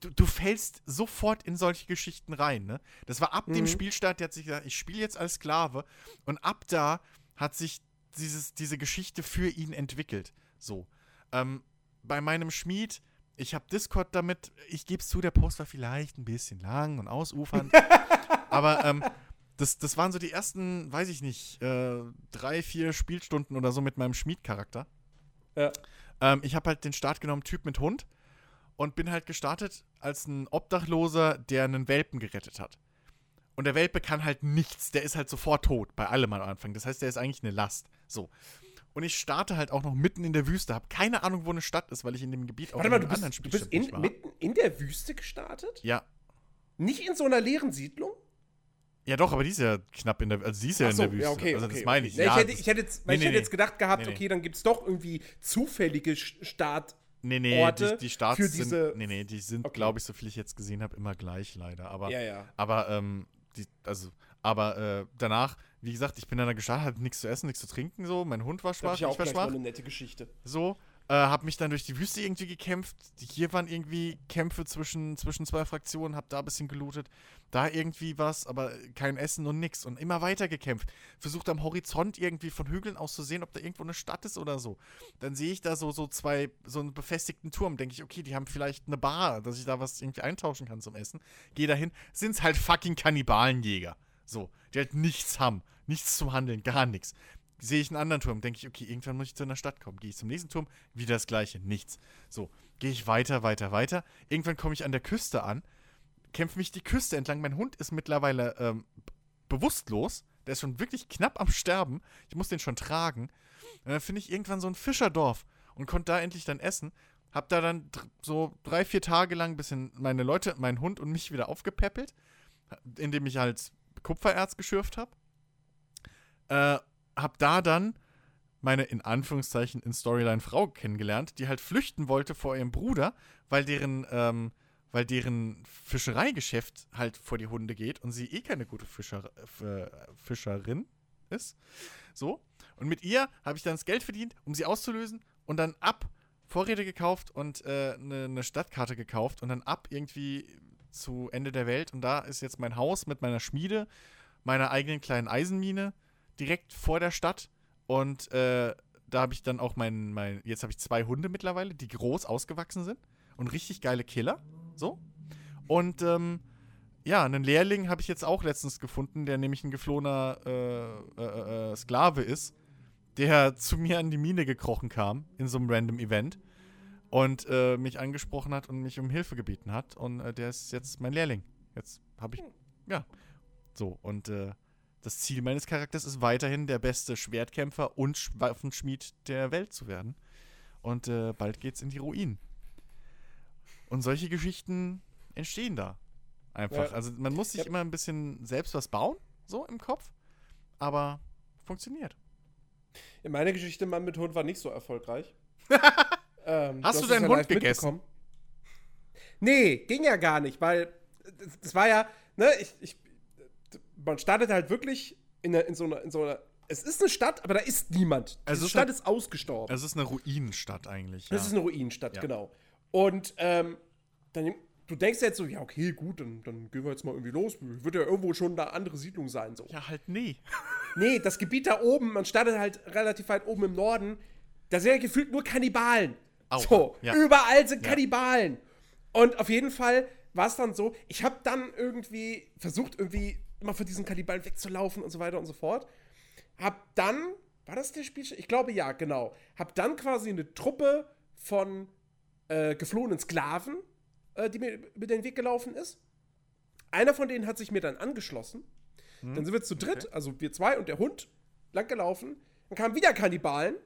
du, du fällst sofort in solche Geschichten rein, ne? Das war ab dem Mhm. Spielstart, der hat sich gesagt, ich spiele jetzt als Sklave und ab da hat sich dieses, diese Geschichte für ihn entwickelt. So. Ähm, bei meinem Schmied, ich habe Discord damit, ich gebe es zu, der Post war vielleicht ein bisschen lang und ausufernd, aber ähm, das, das waren so die ersten, weiß ich nicht, äh, drei, vier Spielstunden oder so mit meinem Schmiedcharakter. Ja. Ähm, ich habe halt den Start genommen, Typ mit Hund, und bin halt gestartet als ein Obdachloser, der einen Welpen gerettet hat. Und der Welpe kann halt nichts, der ist halt sofort tot, bei allem am Anfang. Das heißt, der ist eigentlich eine Last. So. Und ich starte halt auch noch mitten in der Wüste, habe keine Ahnung, wo eine Stadt ist, weil ich in dem Gebiet auch Warte mal, in du einem bist, anderen du bist in, mitten in der Wüste gestartet? Ja. Nicht in so einer leeren Siedlung? Ja, doch, aber die ist ja knapp in der, also sie ist ja Ach in so, der Wüste. ja, okay, also okay, das meine ich. okay. Ja, ich, hätte, ich hätte jetzt, Nee, ich hätte nee, jetzt gedacht gehabt, Nee, okay, dann gibt es doch irgendwie zufällige Start. Nee, nee, Orte die, die Starts für diese- sind, nee, nee, die sind, Okay. glaube ich, so viel ich jetzt gesehen habe, immer gleich leider. Aber, Ja, ja. aber, ähm, die, also, aber äh, danach, wie gesagt, ich bin dann da gestartet, hatte nichts zu essen, nichts zu trinken, so. Mein Hund war schwach, ich ich war schwach, eine nette Geschichte. so. Äh, hab mich dann durch die Wüste irgendwie gekämpft. Hier waren irgendwie Kämpfe zwischen, zwischen zwei Fraktionen, hab da ein bisschen gelootet. Da irgendwie was, aber kein Essen und nix. Und immer weiter gekämpft. Versucht am Horizont irgendwie von Hügeln aus zu sehen, ob da irgendwo eine Stadt ist oder so. Dann sehe ich da so, so zwei, so einen befestigten Turm. Denke ich, okay, die haben vielleicht eine Bar, dass ich da was irgendwie eintauschen kann zum Essen. Gehe dahin, sind's halt fucking Kannibalenjäger. So, die halt nichts haben. Nichts zum Handeln, gar nichts. Sehe ich einen anderen Turm, denke ich, okay, irgendwann muss ich zu einer Stadt kommen. Gehe ich zum nächsten Turm, wieder das gleiche, nichts. So, gehe ich weiter, weiter, weiter. Irgendwann komme ich an der Küste an, kämpfe mich die Küste entlang. Mein Hund ist mittlerweile ähm, bewusstlos. Der ist schon wirklich knapp am Sterben. Ich muss den schon tragen. Und dann finde ich irgendwann so ein Fischerdorf und konnte da endlich dann essen. Hab da dann so drei, vier Tage lang ein bisschen meine Leute, meinen Hund und mich wieder aufgepäppelt, indem ich halt Kupfererz geschürft habe. Äh, hab da dann meine in Anführungszeichen in Storyline Frau kennengelernt, die halt flüchten wollte vor ihrem Bruder, weil deren, ähm, weil deren Fischereigeschäft halt vor die Hunde geht und sie eh keine gute Fischer, äh, Fischerin, ist. So. Und mit ihr habe ich dann das Geld verdient, um sie auszulösen und dann ab Vorräte gekauft und eine äh, ne, ne Stadtkarte gekauft und dann ab irgendwie zu Ende der Welt. Und da ist jetzt mein Haus mit meiner Schmiede, meiner eigenen kleinen Eisenmine direkt vor der Stadt. Und äh, da habe ich dann auch mein, mein jetzt habe ich zwei Hunde mittlerweile, die groß ausgewachsen sind und richtig geile Killer. So. Und ähm, ja, einen Lehrling habe ich jetzt auch letztens gefunden, der nämlich ein geflohener äh, äh, äh, Sklave ist, der zu mir an die Mine gekrochen kam in so einem random Event und äh, mich angesprochen hat und mich um Hilfe gebeten hat. Und äh, der ist jetzt mein Lehrling. Jetzt habe ich, ja, so. Und äh, das Ziel meines Charakters ist weiterhin der beste Schwertkämpfer und Waffenschmied der Welt zu werden. Und äh, bald geht's in die Ruinen. Und solche Geschichten entstehen da. Einfach. Ja. Also man muss sich ja. immer ein bisschen selbst was bauen, so im Kopf. Aber funktioniert. In meiner Geschichte Mann mit Hund war nicht so erfolgreich. ähm, hast du, deinen Hund gegessen? Nee, ging ja gar nicht, weil das war ja, ne, ich, ich man startet halt wirklich in, in, so einer, in so einer es ist eine Stadt, aber da ist niemand. Also die Stadt ist ausgestorben. Es ist eine Ruinenstadt eigentlich. Es ja. ist eine Ruinenstadt, ja. genau. Und ähm, dann, du denkst jetzt so, ja, okay, gut, dann, dann gehen wir jetzt mal irgendwie los. Wird ja irgendwo schon eine andere Siedlung sein. So. Ja, halt nee. nee, das Gebiet da oben, man startet halt relativ weit oben im Norden, da sind ja gefühlt nur Kannibalen. Au, so, ja. überall sind Kannibalen. Und auf jeden Fall war es dann so, ich habe dann irgendwie versucht, irgendwie immer von diesen Kannibalen wegzulaufen und so weiter und so fort. Hab dann, war das der Spiel? Ich glaube ja, genau. Hab dann quasi eine Truppe von äh, geflohenen Sklaven, äh, die mir über den Weg gelaufen ist. Einer von denen hat sich mir dann angeschlossen. Hm. Dann sind wir zu dritt, okay. also wir zwei und der Hund, lang gelaufen. Dann kamen wieder Kannibalen.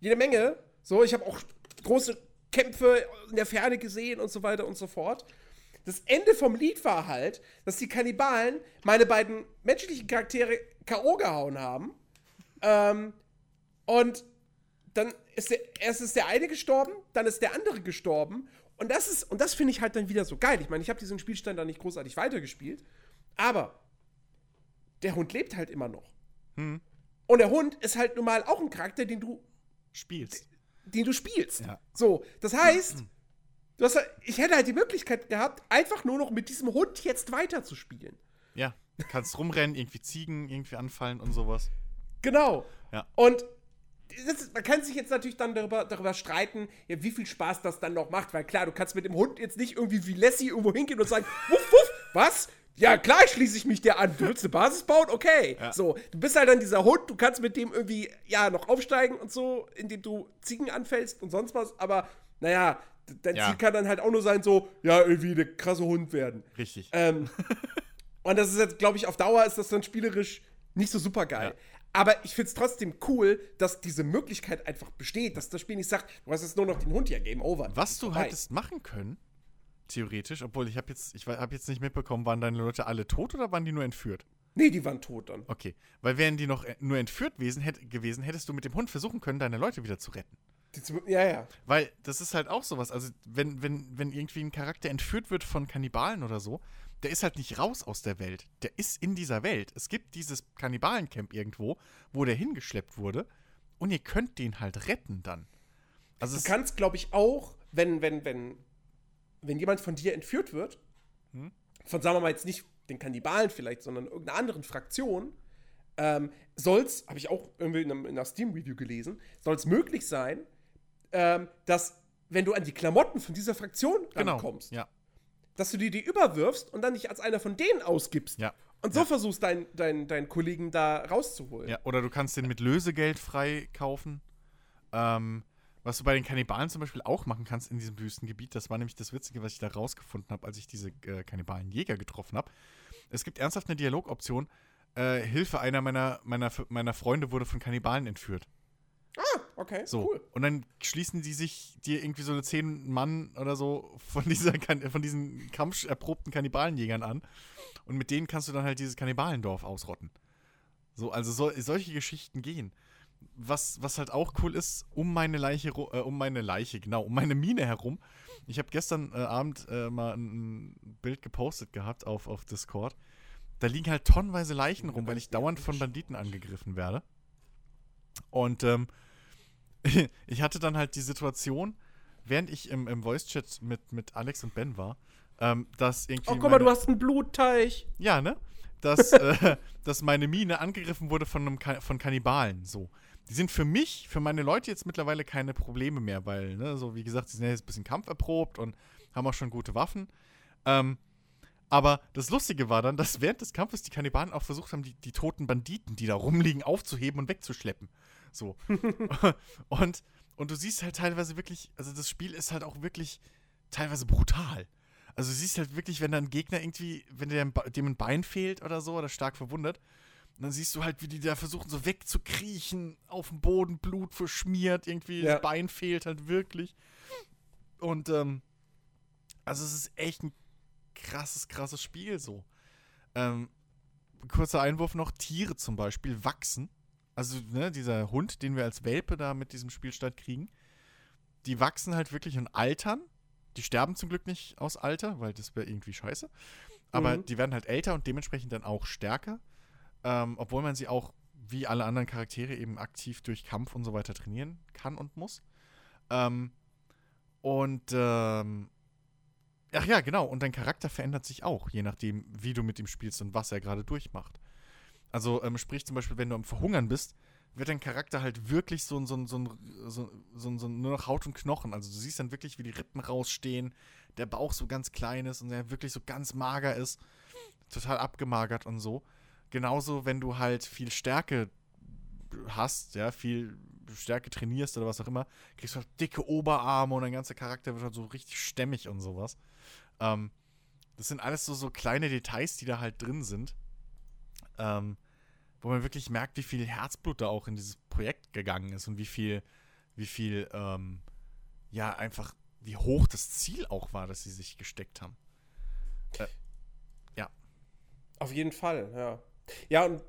Jede Menge. So, ich habe auch große Kämpfe in der Ferne gesehen und so weiter und so fort das Ende vom Lied war halt, dass die Kannibalen meine beiden menschlichen Charaktere K.O. gehauen haben. Ähm, und dann ist der, erst ist der eine gestorben, dann ist der andere gestorben. Und das ist, und das finde ich halt dann wieder so geil. Ich meine, ich habe diesen Spielstand da nicht großartig weitergespielt. Aber der Hund lebt halt immer noch. Hm. Und der Hund ist halt nun mal auch ein Charakter, den du spielst. Den du spielst. Ja. So, das heißt, Du hast, ich hätte halt die Möglichkeit gehabt, einfach nur noch mit diesem Hund jetzt weiterzuspielen. Ja, du kannst rumrennen, irgendwie Ziegen irgendwie anfallen und sowas. Genau. Ja. Und ist, man kann sich jetzt natürlich dann darüber, darüber streiten, ja, wie viel Spaß das dann noch macht, weil klar, du kannst mit dem Hund jetzt nicht irgendwie wie Lassie irgendwo hingehen und sagen, wuff, wuff, was? Ja, klar schließe ich mich dir an. Du willst eine Basis bauen? Okay. Ja. So, du bist halt dann dieser Hund, du kannst mit dem irgendwie, ja, noch aufsteigen und so, indem du Ziegen anfällst und sonst was, aber naja, dein ja. Ziel kann dann halt auch nur sein, so, ja, irgendwie der krasse Hund werden. Richtig. Ähm, und das ist jetzt, glaube ich, auf Dauer ist das dann spielerisch nicht so super geil. Ja. Aber ich finde es trotzdem cool, dass diese Möglichkeit einfach besteht, dass das Spiel nicht sagt, du hast jetzt nur noch den Hund, ja, Game Over. Was du vorbei. hättest machen können, theoretisch, obwohl ich habe jetzt, ich habe jetzt nicht mitbekommen, waren deine Leute alle tot oder waren die nur entführt? Nee, die waren tot dann. Okay, weil wären die noch nur entführt gewesen, hättest du mit dem Hund versuchen können, deine Leute wieder zu retten. Ja, ja. Weil das ist halt auch sowas. Also, wenn, wenn, wenn irgendwie ein Charakter entführt wird von Kannibalen oder so, der ist halt nicht raus aus der Welt. Der ist in dieser Welt. Es gibt dieses Kannibalencamp irgendwo, wo der hingeschleppt wurde. Und ihr könnt den halt retten dann. Also du kannst, glaube ich, auch, wenn, wenn, wenn, wenn jemand von dir entführt wird, hm? von sagen wir mal jetzt nicht den Kannibalen vielleicht, sondern irgendeiner anderen Fraktion, ähm, soll's, habe ich auch irgendwie in, einem, in einer Steam-Review gelesen, soll es möglich sein, ähm, dass, wenn du an die Klamotten von dieser Fraktion genau, kommst, ja. dass du dir die überwirfst und dann nicht als einer von denen ausgibst. Ja. Und so ja. versuchst, deinen dein, dein Kollegen da rauszuholen. Ja, oder du kannst den mit Lösegeld frei kaufen. Ähm, was du bei den Kannibalen zum Beispiel auch machen kannst in diesem Wüstengebiet, das war nämlich das Witzige, was ich da rausgefunden habe, als ich diese äh, Kannibalenjäger getroffen habe. Es gibt ernsthaft eine Dialogoption. Äh, Hilfe, einer meiner, meiner, meiner Freunde wurde von Kannibalen entführt. Ah, okay, so. cool. Und dann schließen die sich dir irgendwie so eine zehn Mann oder so von, dieser, von diesen kampferprobten Kannibalenjägern an. Und mit denen kannst du dann halt dieses Kannibalendorf ausrotten. So, also so, solche Geschichten gehen. Was, was halt auch cool ist, um meine Leiche, äh, um meine Leiche, genau, um meine Mine herum. Ich habe gestern äh, Abend äh, mal ein, Bild gepostet gehabt auf, auf Discord da liegen halt tonnenweise Leichen rum, weil ich dauernd von Banditen angegriffen werde. Und ähm, ich hatte dann halt die Situation, während ich im, im Voice-Chat mit, mit Alex und Ben war, ähm, dass irgendwie. Oh, guck mal, du hast einen Blutteich. Ja, ne? Dass, äh, dass meine Mine angegriffen wurde von, einem Ka von Kannibalen. So. Die sind für mich, für meine Leute jetzt mittlerweile keine Probleme mehr, weil, ne, so wie gesagt, sie sind ja jetzt ein bisschen kampferprobt und haben auch schon gute Waffen. Ähm, aber das Lustige war dann, dass während des Kampfes die Kannibalen auch versucht haben, die, die toten Banditen, die da rumliegen, aufzuheben und wegzuschleppen. So. und, und du siehst halt teilweise wirklich, also das Spiel ist halt auch wirklich teilweise brutal. Also du siehst halt wirklich, wenn da ein Gegner irgendwie, wenn der, dem ein Bein fehlt oder so, oder stark verwundet, dann siehst du halt, wie die da versuchen, so wegzukriechen, auf dem Boden, Blut verschmiert, irgendwie Ja. das Bein fehlt halt wirklich. Und, ähm, also es ist echt ein krasses, krasses Spiel so. Ähm, kurzer Einwurf noch, Tiere zum Beispiel wachsen. Also, ne, dieser Hund, den wir als Welpe da mit diesem Spielstand kriegen, die wachsen halt wirklich und altern. Die sterben zum Glück nicht aus Alter, weil das wäre irgendwie scheiße. Aber Mhm. die werden halt älter und dementsprechend dann auch stärker. Ähm, obwohl man sie auch, wie alle anderen Charaktere, eben aktiv durch Kampf und so weiter trainieren kann und muss. Ähm, und, ähm, ach ja, genau. Und dein Charakter verändert sich auch, je nachdem, wie du mit ihm spielst und was er gerade durchmacht. Also, ähm, sprich zum Beispiel, wenn du am Verhungern bist, wird dein Charakter halt wirklich so ein, so ein, so so, so, nur noch Haut und Knochen. Also du siehst dann wirklich, wie die Rippen rausstehen, der Bauch so ganz klein ist und er wirklich so ganz mager ist, total abgemagert und so. Genauso, wenn du halt viel Stärke hast, ja, viel Stärke trainierst oder was auch immer, kriegst du halt dicke Oberarme und dein ganzer Charakter wird halt so richtig stämmig und sowas. Ähm, das sind alles so, so kleine Details, die da halt drin sind. Ähm, wo man wirklich merkt, wie viel Herzblut da auch in dieses Projekt gegangen ist und wie viel, wie viel, ähm, ja, einfach, wie hoch das Ziel auch war, das sie sich gesteckt haben. Auf jeden Fall, ja. Ja, und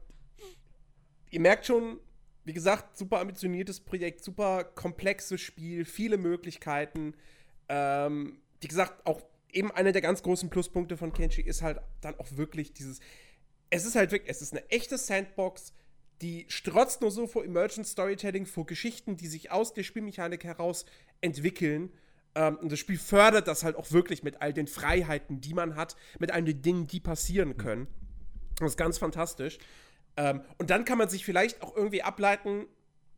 ihr merkt schon, wie gesagt, super ambitioniertes Projekt, super komplexes Spiel, viele Möglichkeiten. Ähm, wie gesagt, auch eben einer der ganz großen Pluspunkte von Kenshi ist halt dann auch wirklich dieses. Es ist halt wirklich, es ist eine echte Sandbox, die strotzt nur so vor Emergent Storytelling, vor Geschichten, die sich aus der Spielmechanik heraus entwickeln. Ähm, und das Spiel fördert das halt auch wirklich mit all den Freiheiten, die man hat, mit all den Dingen, die passieren können. Das ist ganz fantastisch. Ähm, und dann kann man sich vielleicht auch irgendwie ableiten,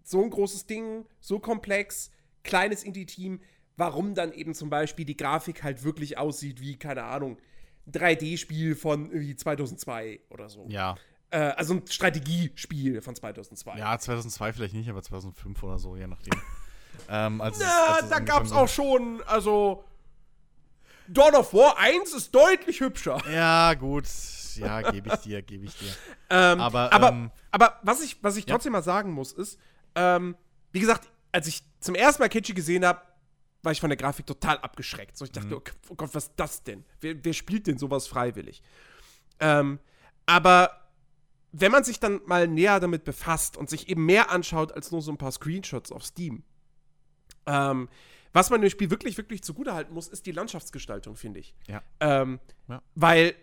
so ein großes Ding, so komplex, kleines Indie-Team, warum dann eben zum Beispiel die Grafik halt wirklich aussieht wie, keine Ahnung, 3D-Spiel von irgendwie 2002 oder so. Ja. Äh, also ein Strategiespiel von 2002. Ja, 2002 vielleicht nicht, aber 2005 oder so, je nachdem. ähm, als es- Na, als es da gab's hat. auch schon, also Dawn of War 1 ist deutlich hübscher. Ja, gut. Ja, gebe ich dir, gebe ich dir. Ähm, Aber, aber, ähm, aber was ich, was ich ja. trotzdem mal sagen muss, ist, ähm, wie gesagt, als ich zum ersten Mal Kitschy gesehen habe, war ich von der Grafik total abgeschreckt. So, ich dachte, Mhm. okay, oh Gott, was ist das denn? Wer, wer spielt denn sowas freiwillig? Ähm, aber wenn man sich dann mal näher damit befasst und sich eben mehr anschaut als nur so ein paar Screenshots auf Steam, ähm, was man dem Spiel wirklich, wirklich zugutehalten muss, ist die Landschaftsgestaltung, finde ich. Ja. Ähm, Ja. Weil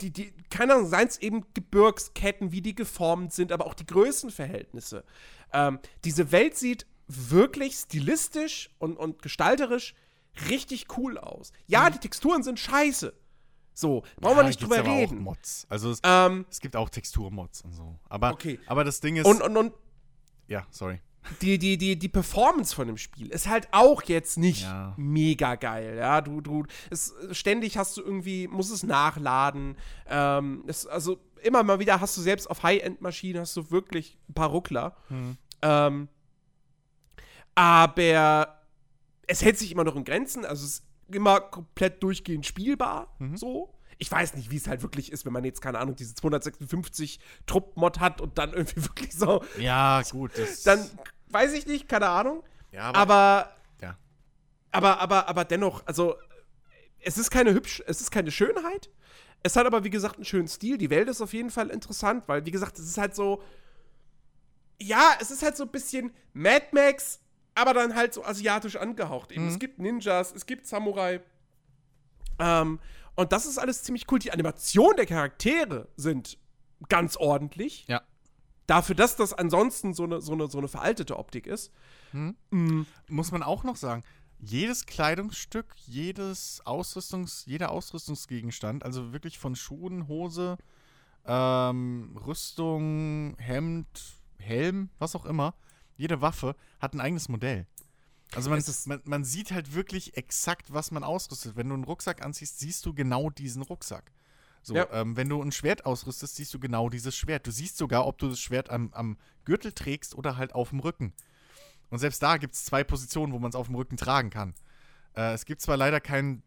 die, die, keine Ahnung, seien es eben Gebirgsketten, wie die geformt sind, aber auch die Größenverhältnisse. Ähm, diese Welt sieht wirklich stilistisch und, und gestalterisch richtig cool aus. Ja, die Texturen sind scheiße. So, brauchen wir Ja, nicht gibt's drüber reden. Auch Mods. Also es, Ähm, es gibt auch Texturmods und so. Aber, Okay. aber das Ding ist. und, und, und ja, sorry. die, die, die, die Performance von dem Spiel ist halt auch jetzt nicht Ja. mega geil. Ja, du, du, es, ständig hast du irgendwie, muss es nachladen. Ähm, es, also immer mal wieder hast du selbst auf High-End-Maschinen hast du wirklich ein paar Ruckler. Ähm, aber es hält sich immer noch in Grenzen. Also es ist immer komplett durchgehend spielbar. So. Ich weiß nicht, wie es halt wirklich ist, wenn man jetzt, keine Ahnung, diese 256 Trupp-Mod hat und dann irgendwie wirklich so. Ja, gut. Dann weiß ich nicht, keine Ahnung. ja, aber, Aber, ja. aber, aber, aber dennoch, also es ist keine hübsch, es ist keine Schönheit. Es hat aber, wie gesagt, einen schönen Stil. Die Welt ist auf jeden Fall interessant, weil, wie gesagt, es ist halt so. Ja, es ist halt so ein bisschen Mad Max, aber dann halt so asiatisch angehaucht. Eben, Es gibt Ninjas, es gibt Samurai. Ähm, Und das ist alles ziemlich cool. Die Animationen der Charaktere sind ganz ordentlich. Ja. Dafür, dass das ansonsten so eine, so eine, so eine veraltete Optik ist. Hm? Mm, Muss man auch noch sagen, jedes Kleidungsstück, jedes Ausrüstungs, jeder Ausrüstungsgegenstand, also wirklich von Schuhen, Hose, ähm, Rüstung, Hemd, Helm, was auch immer, jede Waffe hat ein eigenes Modell. Also man, man, man sieht halt wirklich exakt, was man ausrüstet. Wenn du einen Rucksack anziehst, siehst du genau diesen Rucksack. So, Ja. ähm, wenn du ein Schwert ausrüstest, siehst du genau dieses Schwert. Du siehst sogar, ob du das Schwert am, am Gürtel trägst oder halt auf dem Rücken. Und selbst da gibt es zwei Positionen, wo man es auf dem Rücken tragen kann. Äh, es gibt zwar leider kein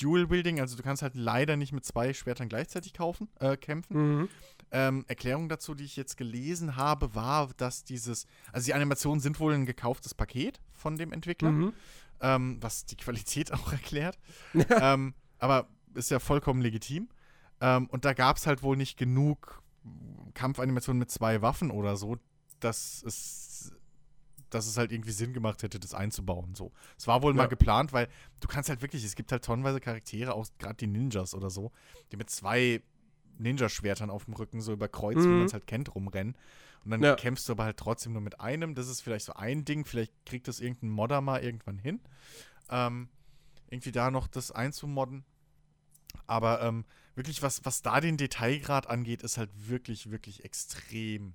Dual-Wielding, also du kannst halt leider nicht mit zwei Schwertern gleichzeitig kaufen, äh, kämpfen. mhm. Ähm, Erklärung dazu, die ich jetzt gelesen habe, war, dass dieses, also die Animationen sind wohl ein gekauftes Paket von dem Entwickler, Mhm. ähm, was die Qualität auch erklärt. ähm, aber ist ja vollkommen legitim. Ähm, und da gab es halt wohl nicht genug Kampfanimationen mit zwei Waffen oder so, dass es, dass es halt irgendwie Sinn gemacht hätte, das einzubauen. So. Es war wohl Ja. mal geplant, weil du kannst halt wirklich, es gibt halt tonnenweise Charaktere, auch gerade die Ninjas oder so, die mit zwei Ninja-Schwertern auf dem Rücken so über Kreuz, wie Mhm. man es halt kennt, rumrennen. Und dann Ja. kämpfst du aber halt trotzdem nur mit einem. Das ist vielleicht so ein Ding. Vielleicht kriegt das irgendein Modder mal irgendwann hin. Ähm, irgendwie da noch das einzumodden. Aber ähm, wirklich, was, was da den Detailgrad angeht, ist halt wirklich, wirklich extrem,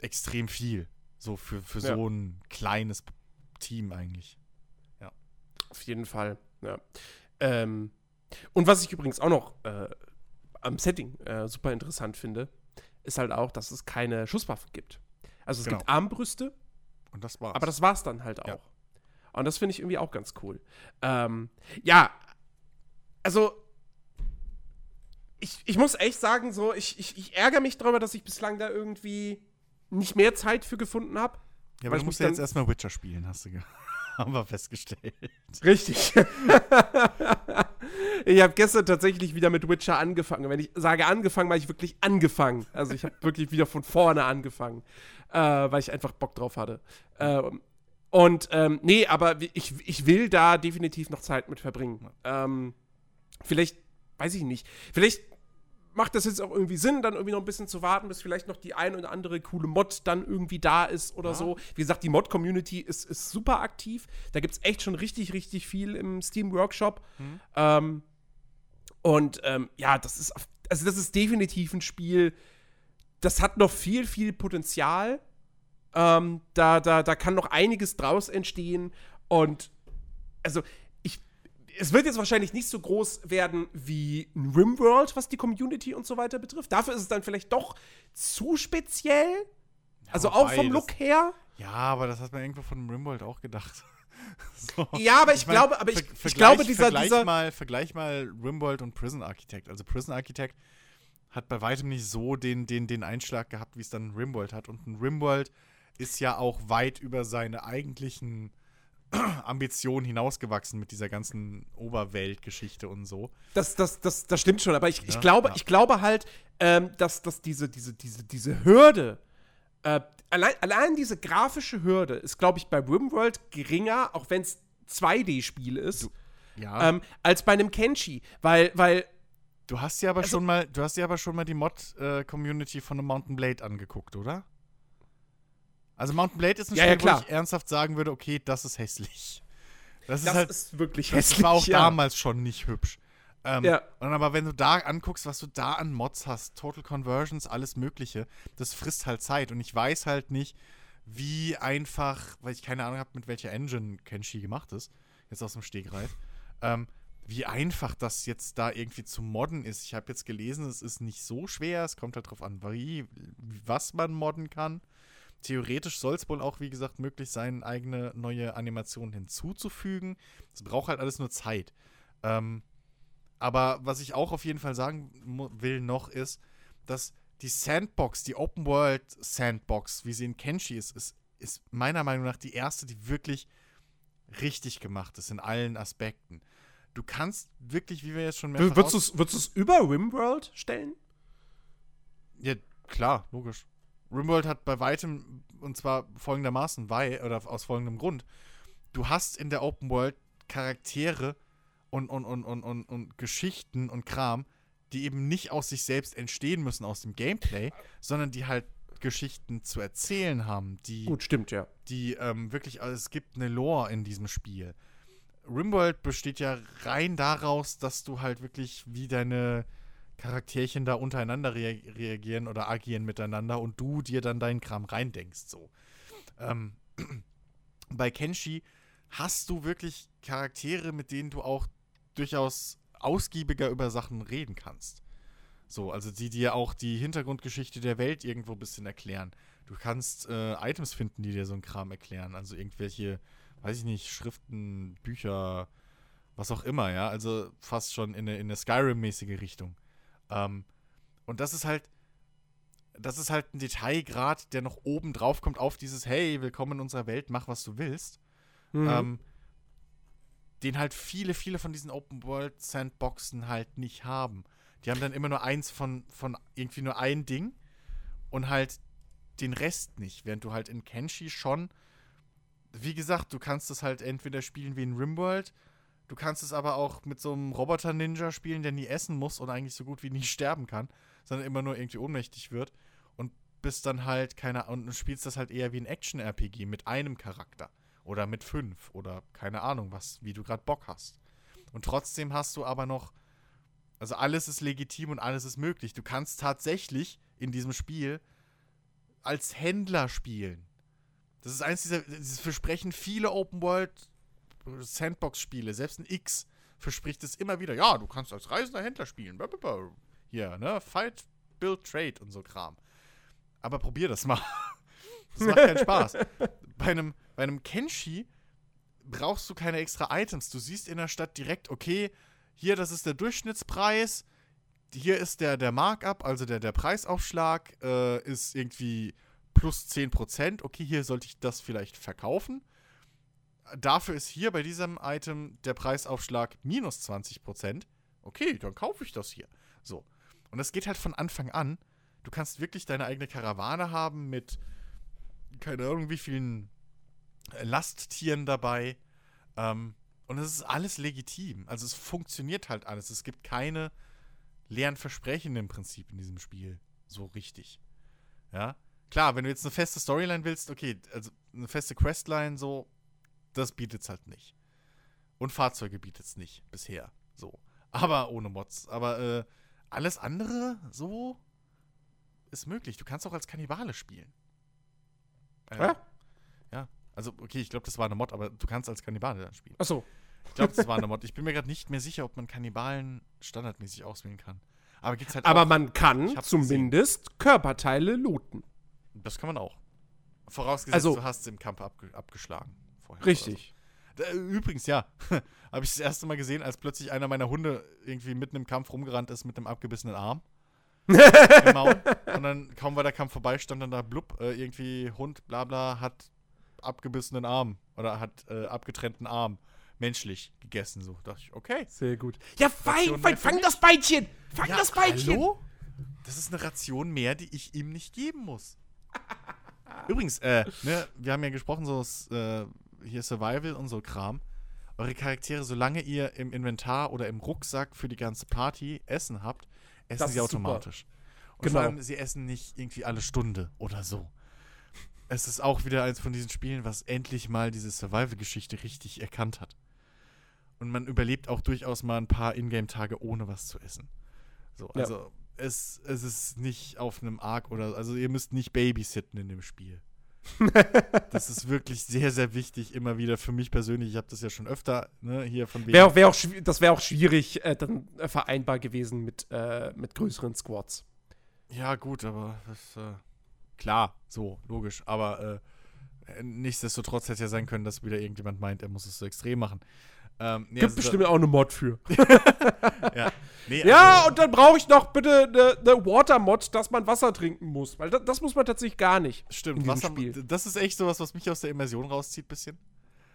extrem viel. So für, für Ja. so ein kleines Team eigentlich. Auf jeden Fall, ja. Ähm, und was ich übrigens auch noch äh, am Setting äh, super interessant finde, ist halt auch, dass es keine Schusswaffen gibt. Also es Genau. gibt Armbrüste, Und das war's. aber das war's dann halt auch. Ja. Und das finde ich irgendwie auch ganz cool. Ähm, ja, also ich, ich muss echt sagen, so, ich, ich, ich ärgere mich darüber, dass ich bislang da irgendwie nicht mehr Zeit für gefunden habe. ja, weil aber ich du musst ja jetzt erstmal Witcher spielen, hast du ge haben wir festgestellt. Richtig. ich habe gestern tatsächlich wieder mit Witcher angefangen. Wenn ich sage angefangen, war ich wirklich angefangen. Also ich habe wirklich wieder von vorne angefangen, äh, weil ich einfach Bock drauf hatte. Ähm, und ähm, nee, aber ich, ich will da definitiv noch Zeit mit verbringen. Ähm, vielleicht, weiß ich nicht, vielleicht macht das jetzt auch irgendwie Sinn, dann irgendwie noch ein bisschen zu warten, bis vielleicht noch die ein oder andere coole Mod dann irgendwie da ist oder Ja. so. Wie gesagt, die Mod-Community ist, ist super aktiv. Da gibt es echt schon richtig, richtig viel im Steam-Workshop. Mhm. Ähm, und ähm, ja, das ist, also das ist definitiv ein Spiel, das hat noch viel, viel Potenzial. Ähm, da, da, da kann noch einiges draus entstehen. Und also, es wird jetzt wahrscheinlich nicht so groß werden wie ein Rimworld, was die Community und so weiter betrifft. Dafür ist es dann vielleicht doch zu speziell. Also auch vom das- Look her. Ja, aber das hat man irgendwo von Rimworld auch gedacht. so. Ja, aber ich, mein, glaube, aber ich, ich glaube, dieser, vergleich dieser Mal, vergleich mal Rimworld und Prison Architect. Also Prison Architect hat bei weitem nicht so den, den, den Einschlag gehabt, wie es dann Rimworld hat. Und ein Rimworld ist ja auch weit über seine eigentlichen Ambitionen hinausgewachsen mit dieser ganzen Oberweltgeschichte und so. Das, das, das, das stimmt schon, aber ich, ich, Ja, glaube, ja. ich glaube halt, ähm, dass, dass diese, diese, diese, diese Hürde, äh, allein, allein diese grafische Hürde ist, glaube ich, bei Rimworld geringer, auch wenn es 2D-Spiel ist, Ja. ähm, als bei einem Kenshi. Weil, weil, du hast ja aber also- schon mal, du hast ja aber schon mal die Mod-Community von einem Mountain Blade angeguckt, oder? Also Mountain Blade ist ein Ja, Spiel, ja, wo ich ernsthaft sagen würde, okay, das ist hässlich. Das ist das halt ist wirklich Das hässlich. war auch ja. damals schon nicht hübsch. Ähm, Ja. Und aber wenn du da anguckst, was du da an Mods hast, Total Conversions, alles Mögliche, das frisst halt Zeit. Und ich weiß halt nicht, wie einfach, weil ich keine Ahnung habe, mit welcher Engine Kenshi gemacht ist, jetzt aus dem Stegreif, ähm, wie einfach das jetzt da irgendwie zu modden ist. Ich habe jetzt gelesen, es ist nicht so schwer, es kommt halt drauf an, wie, was man modden kann. Theoretisch soll es wohl auch, wie gesagt, möglich sein, eigene neue Animationen hinzuzufügen. Es braucht halt alles nur Zeit. Ähm, aber was ich auch auf jeden Fall sagen will noch ist, dass die Sandbox, die Open World Sandbox, wie sie in Kenshi ist, ist, ist meiner Meinung nach die erste, die wirklich richtig gemacht ist in allen Aspekten. Du kannst wirklich, wie wir jetzt schon mehrfach Würdest du es über Rimworld stellen? Ja, klar, logisch. Rimworld hat bei weitem, und zwar folgendermaßen, weil, oder aus folgendem Grund, du hast in der Open World Charaktere und, und, und, und, und, und Geschichten und Kram, die eben nicht aus sich selbst entstehen müssen aus dem Gameplay, sondern die halt Geschichten zu erzählen haben, die, Gut, stimmt, ja. die ähm, wirklich, also es gibt eine Lore in diesem Spiel. Rimworld besteht ja rein daraus, dass du halt wirklich wie deine Charakterchen da untereinander rea reagieren oder agieren miteinander und du dir dann deinen Kram reindenkst, so. Ähm, bei Kenshi hast du wirklich Charaktere, mit denen du auch durchaus ausgiebiger über Sachen reden kannst. So, also die dir auch die Hintergrundgeschichte der Welt irgendwo ein bisschen erklären. Du kannst äh, Items finden, die dir so einen Kram erklären. Also irgendwelche, weiß ich nicht, Schriften, Bücher, was auch immer, ja. Also fast schon in eine, in eine Skyrim-mäßige Richtung. Ähm, und das ist halt, das ist halt ein Detailgrad, der noch oben drauf kommt auf dieses, hey, willkommen in unserer Welt, mach was du willst. Mhm. Ähm, den halt viele, viele von diesen Open-World-Sandboxen halt nicht haben. Die haben dann immer nur eins von, von irgendwie nur ein Ding und halt den Rest nicht. Während du halt in Kenshi schon, wie gesagt, du kannst es halt entweder spielen wie in Rimworld, du kannst es aber auch mit so einem Roboter-Ninja spielen, der nie essen muss und eigentlich so gut wie nie sterben kann, sondern immer nur irgendwie ohnmächtig wird und bist dann halt keine und du spielst das halt eher wie ein Action-RPG mit einem Charakter oder mit fünf oder keine Ahnung was, wie du gerade Bock hast. Und trotzdem hast du aber noch, also alles ist legitim und alles ist möglich. Du kannst tatsächlich in diesem Spiel als Händler spielen. Das ist eins dieser, dieses versprechen viele Open World Sandbox-Spiele, selbst ein X verspricht es immer wieder. Ja, du kannst als reisender Händler spielen. Blablabla. Hier, ne? Fight, Build, Trade und so Kram. Aber probier das mal. Das macht keinen Spaß. Bei einem, bei einem Kenshi brauchst du keine extra Items. Du siehst in der Stadt direkt, okay, hier, das ist der Durchschnittspreis. Hier ist der, der Markup, also der, der Preisaufschlag äh, ist irgendwie plus 10%. Okay, hier sollte ich das vielleicht verkaufen. Dafür ist hier bei diesem Item der Preisaufschlag minus 20%. Okay, dann kaufe ich das hier. So. Und das geht halt von Anfang an. Du kannst wirklich deine eigene Karawane haben mit keine Ahnung wie vielen Lasttieren dabei. Ähm, und es ist alles legitim. Also es funktioniert halt alles. Es gibt keine leeren Versprechen im Prinzip in diesem Spiel. So richtig. Ja. Klar, wenn du jetzt eine feste Storyline willst, okay, also eine feste Questline, so, das bietet es halt nicht. Und Fahrzeuge bietet es nicht, bisher. So. Aber ohne Mods. Aber äh, alles andere, so, ist möglich. Du kannst auch als Kannibale spielen. Äh, Ja? ja. Also, okay, ich glaube, das war eine Mod, aber du kannst als Kannibale dann spielen. Achso. Ich glaube, das war eine Mod. Ich bin mir gerade nicht mehr sicher, ob man Kannibalen standardmäßig auswählen kann. Aber halt Aber auch, man kann zumindest Körperteile looten. Das kann man auch. Vorausgesetzt, Also- du hast sie im Kampf abge abgeschlagen. Vorher Richtig. So. Äh, Übrigens, ja. Habe ich das erste Mal gesehen, als plötzlich einer meiner Hunde irgendwie mitten im Kampf rumgerannt ist mit einem abgebissenen Arm. Und dann, kaum war der Kampf vorbei, stand dann da blub, äh, irgendwie Hund, bla bla, hat abgebissenen Arm. Oder hat äh, abgetrennten Arm. Menschlich gegessen. So dachte ich, okay. Sehr gut. Ja, fein, fein, fang das Beitchen! Fang Ja, das Beitchen! Hallo? Das ist eine Ration mehr, die ich ihm nicht geben muss. Übrigens, äh, ne, wir haben ja gesprochen, so äh, hier Survival und so Kram. Eure Charaktere, solange ihr im Inventar oder im Rucksack für die ganze Party Essen habt, essen Das sie ist super. automatisch. Und Genau. vor allem, sie essen nicht irgendwie alle Stunde oder so. Es ist auch wieder eins von diesen Spielen, was endlich mal diese Survival-Geschichte richtig erkannt hat. Und man überlebt auch durchaus mal ein paar Ingame-Tage ohne was zu essen. So, Ja. also es, es ist nicht auf einem Arc oder, also ihr müsst nicht babysitten in dem Spiel. das ist wirklich sehr, sehr wichtig, immer wieder für mich persönlich. Ich habe das ja schon öfter, ne, hier von wegen. Wär, auch- wär auch, das wäre auch schwierig, äh, dann äh, vereinbar gewesen mit, äh, mit größeren Squads. Ja, gut, aber das, äh, klar, so, logisch. Aber äh, nichtsdestotrotz hätte ja sein können, dass wieder irgendjemand meint, er muss es so extrem machen. Ähm, nee, Gibt also bestimmt auch eine Mod für. Ja, nee, Ja, also, und dann brauche ich noch bitte eine ne Water-Mod, dass man Wasser trinken muss. Weil das, das muss man tatsächlich gar nicht. stimmt, Wasser, Spiel. das ist echt sowas, was mich aus der Immersion rauszieht, bisschen.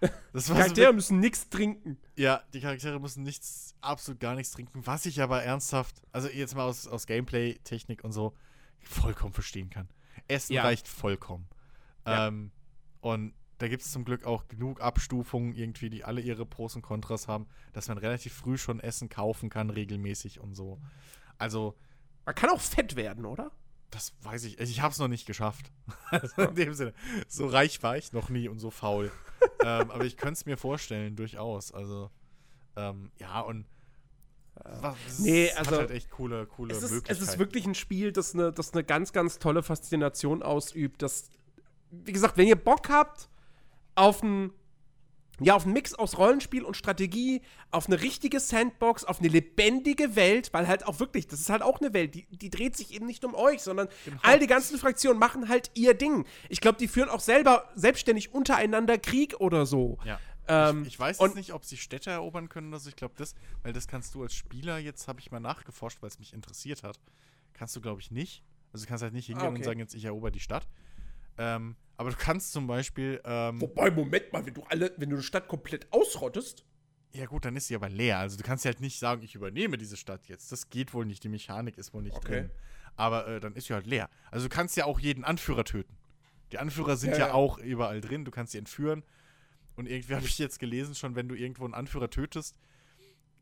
Das Die war so Charaktere müssen nichts trinken. Ja, die Charaktere müssen nichts, absolut gar nichts trinken, was ich aber ernsthaft, also jetzt mal aus, aus Gameplay, Technik und so, vollkommen verstehen kann. Essen Ja. reicht vollkommen. Ja. Ähm, und da gibt es zum Glück auch genug Abstufungen irgendwie, die alle ihre Pros und Kontras haben, dass man relativ früh schon Essen kaufen kann, regelmäßig und so. Also. Man kann auch fett werden, oder? Das weiß ich. Ich habe es noch nicht geschafft. Also in dem Sinne. So reich war ich noch nie und so faul. ähm, aber ich könnte es mir vorstellen, durchaus. Also, ähm, ja, und. Was, nee, also. Hat halt echt coole, coole es ist, Es ist wirklich ein Spiel, das eine, das eine ganz, ganz tolle Faszination ausübt. Das, wie gesagt, wenn ihr Bock habt auf ein ja, auf einen Mix aus Rollenspiel und Strategie, auf eine richtige Sandbox, auf eine lebendige Welt, weil halt auch wirklich, das ist halt auch eine Welt, die, die dreht sich eben nicht um euch, sondern genau. all die ganzen Fraktionen machen halt ihr Ding. Ich glaube, die führen auch selber selbstständig untereinander Krieg oder so. Ja. Ähm, ich, ich, weiß jetzt nicht, ob sie Städte erobern können oder so. Ich glaube, das, weil das kannst du als Spieler, jetzt habe ich mal nachgeforscht, weil es mich interessiert hat, kannst du, glaube ich, nicht. Also du kannst halt nicht hingehen ah, okay. und sagen, jetzt ich erober die Stadt. Ähm, aber du kannst zum Beispiel. Ähm, Wobei, Moment mal, wenn du alle, wenn du eine Stadt komplett ausrottest. Ja, gut, dann ist sie aber leer. Also du kannst ja halt nicht sagen, ich übernehme diese Stadt jetzt. Das geht wohl nicht. Die Mechanik ist wohl nicht okay. drin. Aber äh, dann ist sie halt leer. Also du kannst ja auch jeden Anführer töten. Die Anführer sind ja, ja, ja. auch überall drin. Du kannst sie entführen. Und irgendwie habe ich jetzt gelesen, schon wenn du irgendwo einen Anführer tötest,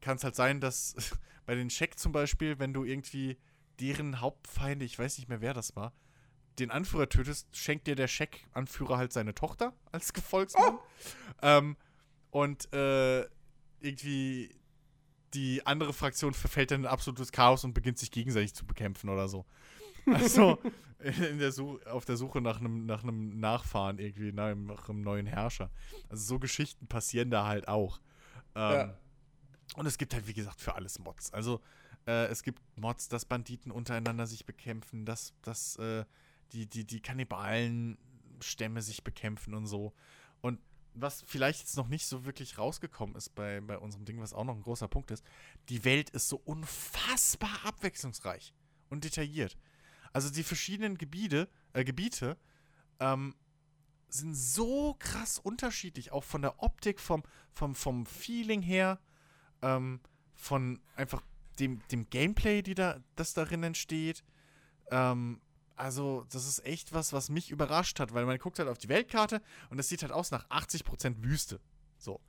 kann es halt sein, dass bei den Scheck zum Beispiel, wenn du irgendwie deren Hauptfeinde, ich weiß nicht mehr, wer das war, den Anführer tötest, schenkt dir der Scheck-Anführer halt seine Tochter als Gefolgsmann. Oh. Ähm, und äh, irgendwie die andere Fraktion verfällt dann in absolutes Chaos und beginnt sich gegenseitig zu bekämpfen oder so. Also der auf der Suche nach einem nach Nachfahren irgendwie, nach einem, nach einem, neuen Herrscher. Also so Geschichten passieren da halt auch. Ähm, ja. Und es gibt halt, wie gesagt, für alles Mods. Also äh, es gibt Mods, dass Banditen untereinander sich bekämpfen, dass, dass äh, die, die, die Kannibalen-Stämme sich bekämpfen und so. Und was vielleicht jetzt noch nicht so wirklich rausgekommen ist bei, bei unserem Ding, was auch noch ein großer Punkt ist, die Welt ist so unfassbar abwechslungsreich und detailliert. Also die verschiedenen Gebiete, äh, Gebiete ähm, sind so krass unterschiedlich, auch von der Optik, vom, vom, vom Feeling her, ähm, von einfach dem, dem Gameplay, die da, das darin entsteht, ähm, also, das ist echt was, was mich überrascht hat, weil man guckt halt auf die Weltkarte und es sieht halt aus nach 80% Wüste. So.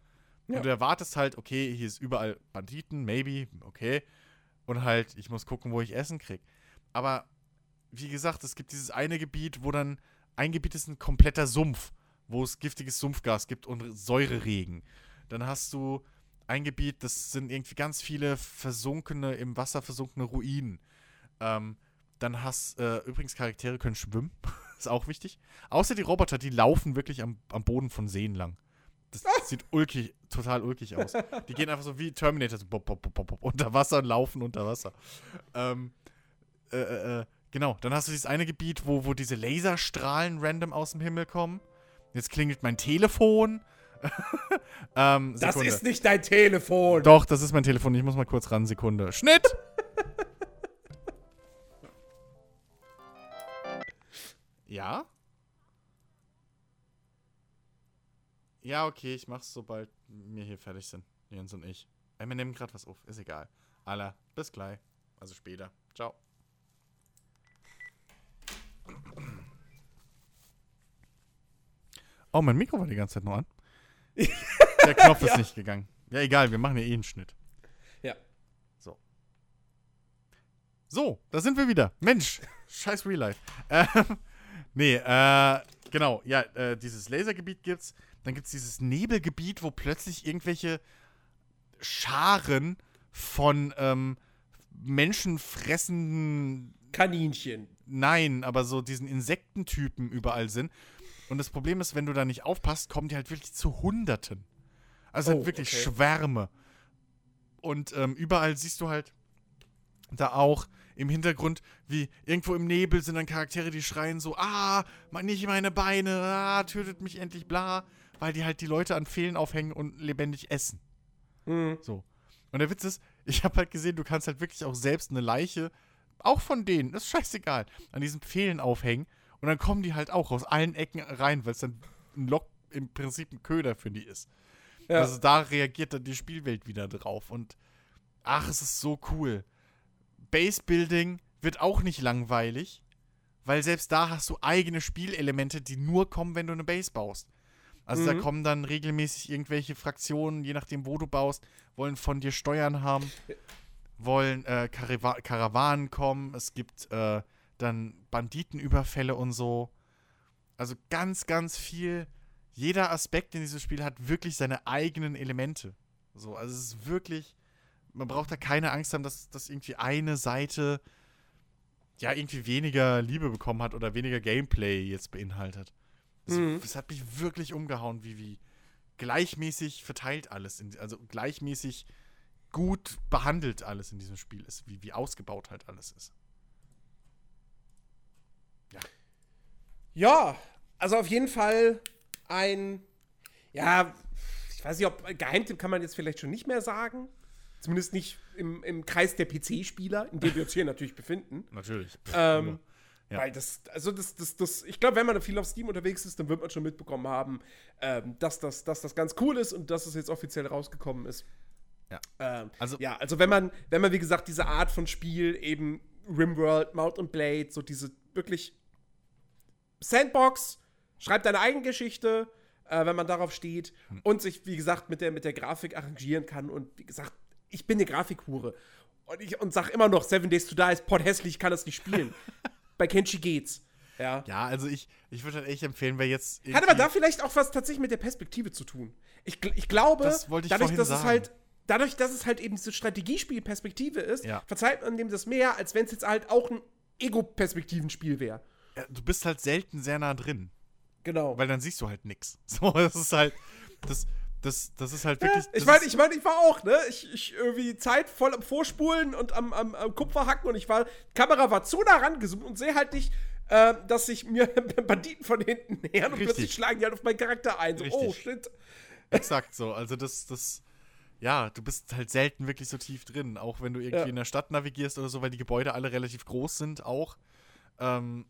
Ja. Und du erwartest halt, okay, hier ist überall Banditen, maybe, okay. Und halt, ich muss gucken, wo ich Essen krieg. Aber wie gesagt, es gibt dieses eine Gebiet, wo dann ein Gebiet ist ein kompletter Sumpf, wo es giftiges Sumpfgas gibt und Säureregen. Dann hast du ein Gebiet, das sind irgendwie ganz viele versunkene, im Wasser versunkene Ruinen. Ähm, dann hast äh, übrigens Charaktere können schwimmen. ist auch wichtig. Außer die Roboter, die laufen wirklich am, am Boden von Seen lang. Das sieht ulkig, total ulkig aus. Die gehen einfach so wie Terminator, so bop, bop, bop, bop, unter Wasser und laufen unter Wasser. Ähm, äh, äh, äh, genau, dann hast du dieses eine Gebiet, wo, wo diese Laserstrahlen random aus dem Himmel kommen. Jetzt klingelt mein Telefon. ähm, das ist nicht dein Telefon. Doch, das ist mein Telefon. Ich muss mal kurz ran. Sekunde. Schnitt! Ja? Ja, okay, ich mach's, sobald wir hier fertig sind. Jens und ich. Äh, wir nehmen gerade was auf, ist egal. Alla, bis gleich. Also später. Ciao. Oh, mein Mikro war die ganze Zeit noch an. Der Knopf ist ja. nicht gegangen. Ja, egal, wir machen ja eh einen Schnitt. Ja. So. So, da sind wir wieder. Mensch, scheiß Real Life. Ähm, Nee, äh, genau, ja, äh, dieses Lasergebiet gibt's. Dann gibt's dieses Nebelgebiet, wo plötzlich irgendwelche Scharen von ähm, menschenfressenden Kaninchen. Nein, aber so diesen Insektentypen überall sind. Und das Problem ist, wenn du da nicht aufpasst, kommen die halt wirklich zu Hunderten. Also halt oh, halt wirklich okay. Schwärme. Und ähm, überall siehst du halt da auch im Hintergrund, wie irgendwo im Nebel sind dann Charaktere, die schreien so, ah, nicht meine Beine, ah, tötet mich endlich, bla, weil die halt die Leute an Fehlen aufhängen und lebendig essen. Mhm. So. Und der Witz ist, ich habe halt gesehen, du kannst halt wirklich auch selbst eine Leiche, auch von denen, das ist scheißegal, an diesen Pfählen aufhängen und dann kommen die halt auch aus allen Ecken rein, weil es dann ein Lock, im Prinzip ein Köder für die ist. Ja. Also da reagiert dann die Spielwelt wieder drauf und ach, es ist so cool. Base-Building wird auch nicht langweilig, weil selbst da hast du eigene Spielelemente, die nur kommen, wenn du eine Base baust. Also da kommen dann regelmäßig irgendwelche Fraktionen, je nachdem, wo du baust, wollen von dir Steuern haben, wollen äh, Karawa Karawanen kommen, es gibt äh, dann Banditenüberfälle und so. Also ganz, ganz viel. Jeder Aspekt in diesem Spiel hat wirklich seine eigenen Elemente. So, also es ist wirklich, man braucht da keine Angst haben, dass, dass irgendwie eine Seite ja irgendwie weniger Liebe bekommen hat oder weniger Gameplay jetzt beinhaltet. Das, Mhm. das hat mich wirklich umgehauen, wie, wie gleichmäßig verteilt alles, in, also gleichmäßig gut behandelt alles in diesem Spiel ist, wie, wie ausgebaut halt alles ist. Ja, also auf jeden Fall ein, ja, ich weiß nicht, ob Geheimtipp kann man jetzt vielleicht schon nicht mehr sagen. Zumindest nicht im, im Kreis der PC-Spieler, in dem wir uns hier natürlich befinden. Natürlich. Ähm, Ja. Weil das, also das, das, das, ich glaube, wenn man viel auf Steam unterwegs ist, dann wird man schon mitbekommen haben, ähm, dass, das, dass das ganz cool ist und dass es jetzt offiziell rausgekommen ist. Ja. Ähm, Also- ja, also wenn man, wenn man, wie gesagt, diese Art von Spiel, eben Rimworld, Mount and Blade, so diese wirklich Sandbox, schreibt deine eigene Geschichte, äh, wenn man darauf steht Hm. und sich, wie gesagt, mit der, mit der Grafik arrangieren kann und wie gesagt, ich bin eine Grafikhure. Und ich und sag immer noch, Seven Days to Die ist potthässlich, ich kann das nicht spielen. Bei Kenshi geht's. Ja. Ja, also ich, ich würde halt echt empfehlen, wer jetzt. Hat aber da vielleicht auch was tatsächlich mit der Perspektive zu tun. Ich, ich glaube, Das wollte ich dadurch, dass es sagen. halt, dadurch, dass es halt eben diese Strategiespiel-Perspektive ist, Ja. verzeiht man dem das mehr, als wenn es jetzt halt auch ein Ego-Perspektivenspiel wäre. Ja, du bist halt selten sehr nah drin. Genau. Weil dann siehst du halt nix. So, das ist halt. Das, das, das ist halt wirklich. ich das meine, ich, mein, ich war auch, ne? Ich, ich irgendwie Zeit voll am Vorspulen und am, am, am Kupfer hacken und ich war, die Kamera war zu nah rangezoomt und sehe halt nicht, äh, dass sich mir Banditen von hinten nähern und Richtig. plötzlich schlagen die halt auf meinen Charakter ein. So, Richtig. oh shit. Exakt so. Also das, das, ja, du bist halt selten wirklich so tief drin, auch wenn du irgendwie Ja. in der Stadt navigierst oder so, weil die Gebäude alle relativ groß sind, auch. Ähm,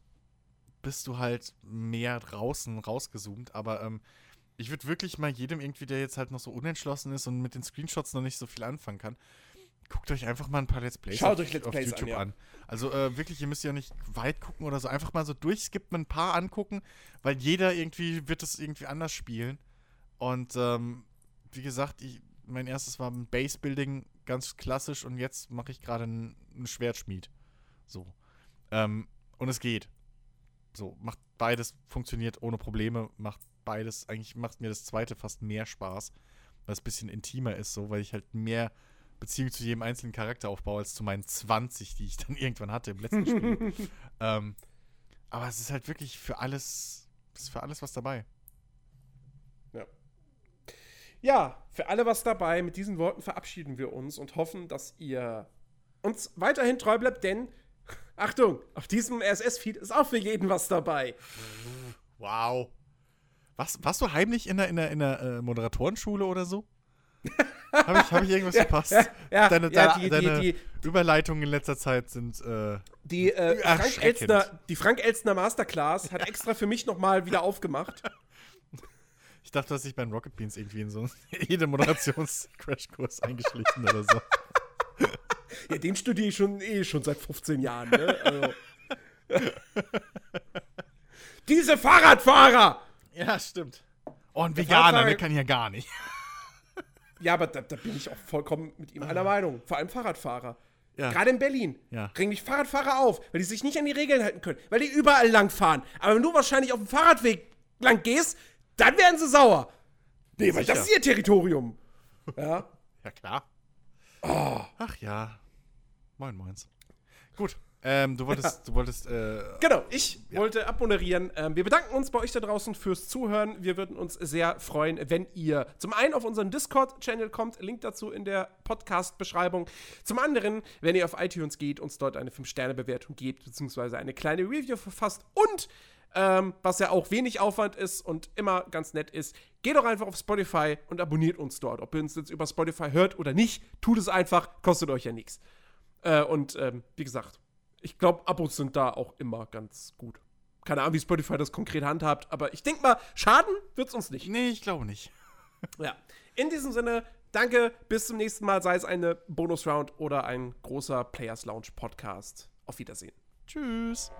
bist du halt mehr draußen rausgezoomt. Aber ähm, ich würde wirklich mal jedem irgendwie, der jetzt halt noch so unentschlossen ist und mit den Screenshots noch nicht so viel anfangen kann, guckt euch einfach mal ein paar Let's Plays Schaut auf, euch Let's auf Plays YouTube an, an. ja. Also äh, wirklich, ihr müsst ja nicht weit gucken oder so. Einfach mal so durchskippen, ein paar angucken, weil jeder irgendwie wird es irgendwie anders spielen. Und ähm, wie gesagt, ich, mein erstes war ein Base-Building, ganz klassisch, und jetzt mache ich gerade einen, einen Schwertschmied. So. Ähm, und es geht. So, macht beides, funktioniert ohne Probleme, macht beides, eigentlich macht mir das zweite fast mehr Spaß, weil es ein bisschen intimer ist, so, weil ich halt mehr Beziehung zu jedem einzelnen Charakter aufbaue, als zu meinen 20, die ich dann irgendwann hatte im letzten Spiel. ähm, aber es ist halt wirklich für alles, es ist für alles was dabei. Ja, für alle was dabei. Mit diesen Worten verabschieden wir uns und hoffen, dass ihr uns weiterhin treu bleibt, denn Achtung, auf diesem RSS-Feed ist auch für jeden was dabei. Wow. Was, warst du heimlich in der, in der, in der äh, Moderatorenschule oder so? Habe ich, hab ich irgendwas verpasst? ja, ja, deine ja, deine, die- die- deine die- Überleitungen in letzter Zeit sind. Äh, Die, äh, Frank. Elstner, die Frank Elstner Masterclass hat extra für mich nochmal wieder aufgemacht. ich dachte, dass ich bei den Rocket Beans irgendwie in so jede Moderations-Crashkurs eingeschlichen oder so. Ja, den studiere ich schon eh schon seit 15 Jahren, ne? Also. Diese Fahrradfahrer! Ja, stimmt. Oh, ein Veganer, der kann ja gar nicht. Ja, aber da, da bin ich auch vollkommen mit ihm einer Meinung. Vor allem Fahrradfahrer. Ja. Gerade in Berlin. Ja. Regen mich Fahrradfahrer auf, weil die sich nicht an die Regeln halten können. Weil die überall lang fahren. Aber wenn du wahrscheinlich auf dem Fahrradweg lang gehst, dann werden sie sauer. Nee, weil das ist ihr Territorium. Ja. Ja, klar. Ach ja. Moin, moins. Gut. Ähm, du wolltest, du wolltest, äh, Genau, ich wollte abmoderieren. Ähm, wir bedanken uns bei euch da draußen fürs Zuhören. Wir würden uns sehr freuen, wenn ihr zum einen auf unseren Discord-Channel kommt, Link dazu in der Podcast-Beschreibung. Zum anderen, wenn ihr auf iTunes geht, uns dort eine 5-Sterne-Bewertung gebt, beziehungsweise eine kleine Review verfasst und ähm, was ja auch wenig Aufwand ist und immer ganz nett ist, geht doch einfach auf Spotify und abonniert uns dort. Ob ihr uns jetzt über Spotify hört oder nicht, tut es einfach, kostet euch ja nichts. Äh, und ähm, wie gesagt, ich glaube, Abos sind da auch immer ganz gut. Keine Ahnung, wie Spotify das konkret handhabt, aber ich denke mal, schaden wird's uns nicht. nee, ich glaube nicht. Ja. In diesem Sinne, danke, bis zum nächsten Mal, sei es eine Bonus-Round oder ein großer Players Lounge Podcast. Auf Wiedersehen. Tschüss.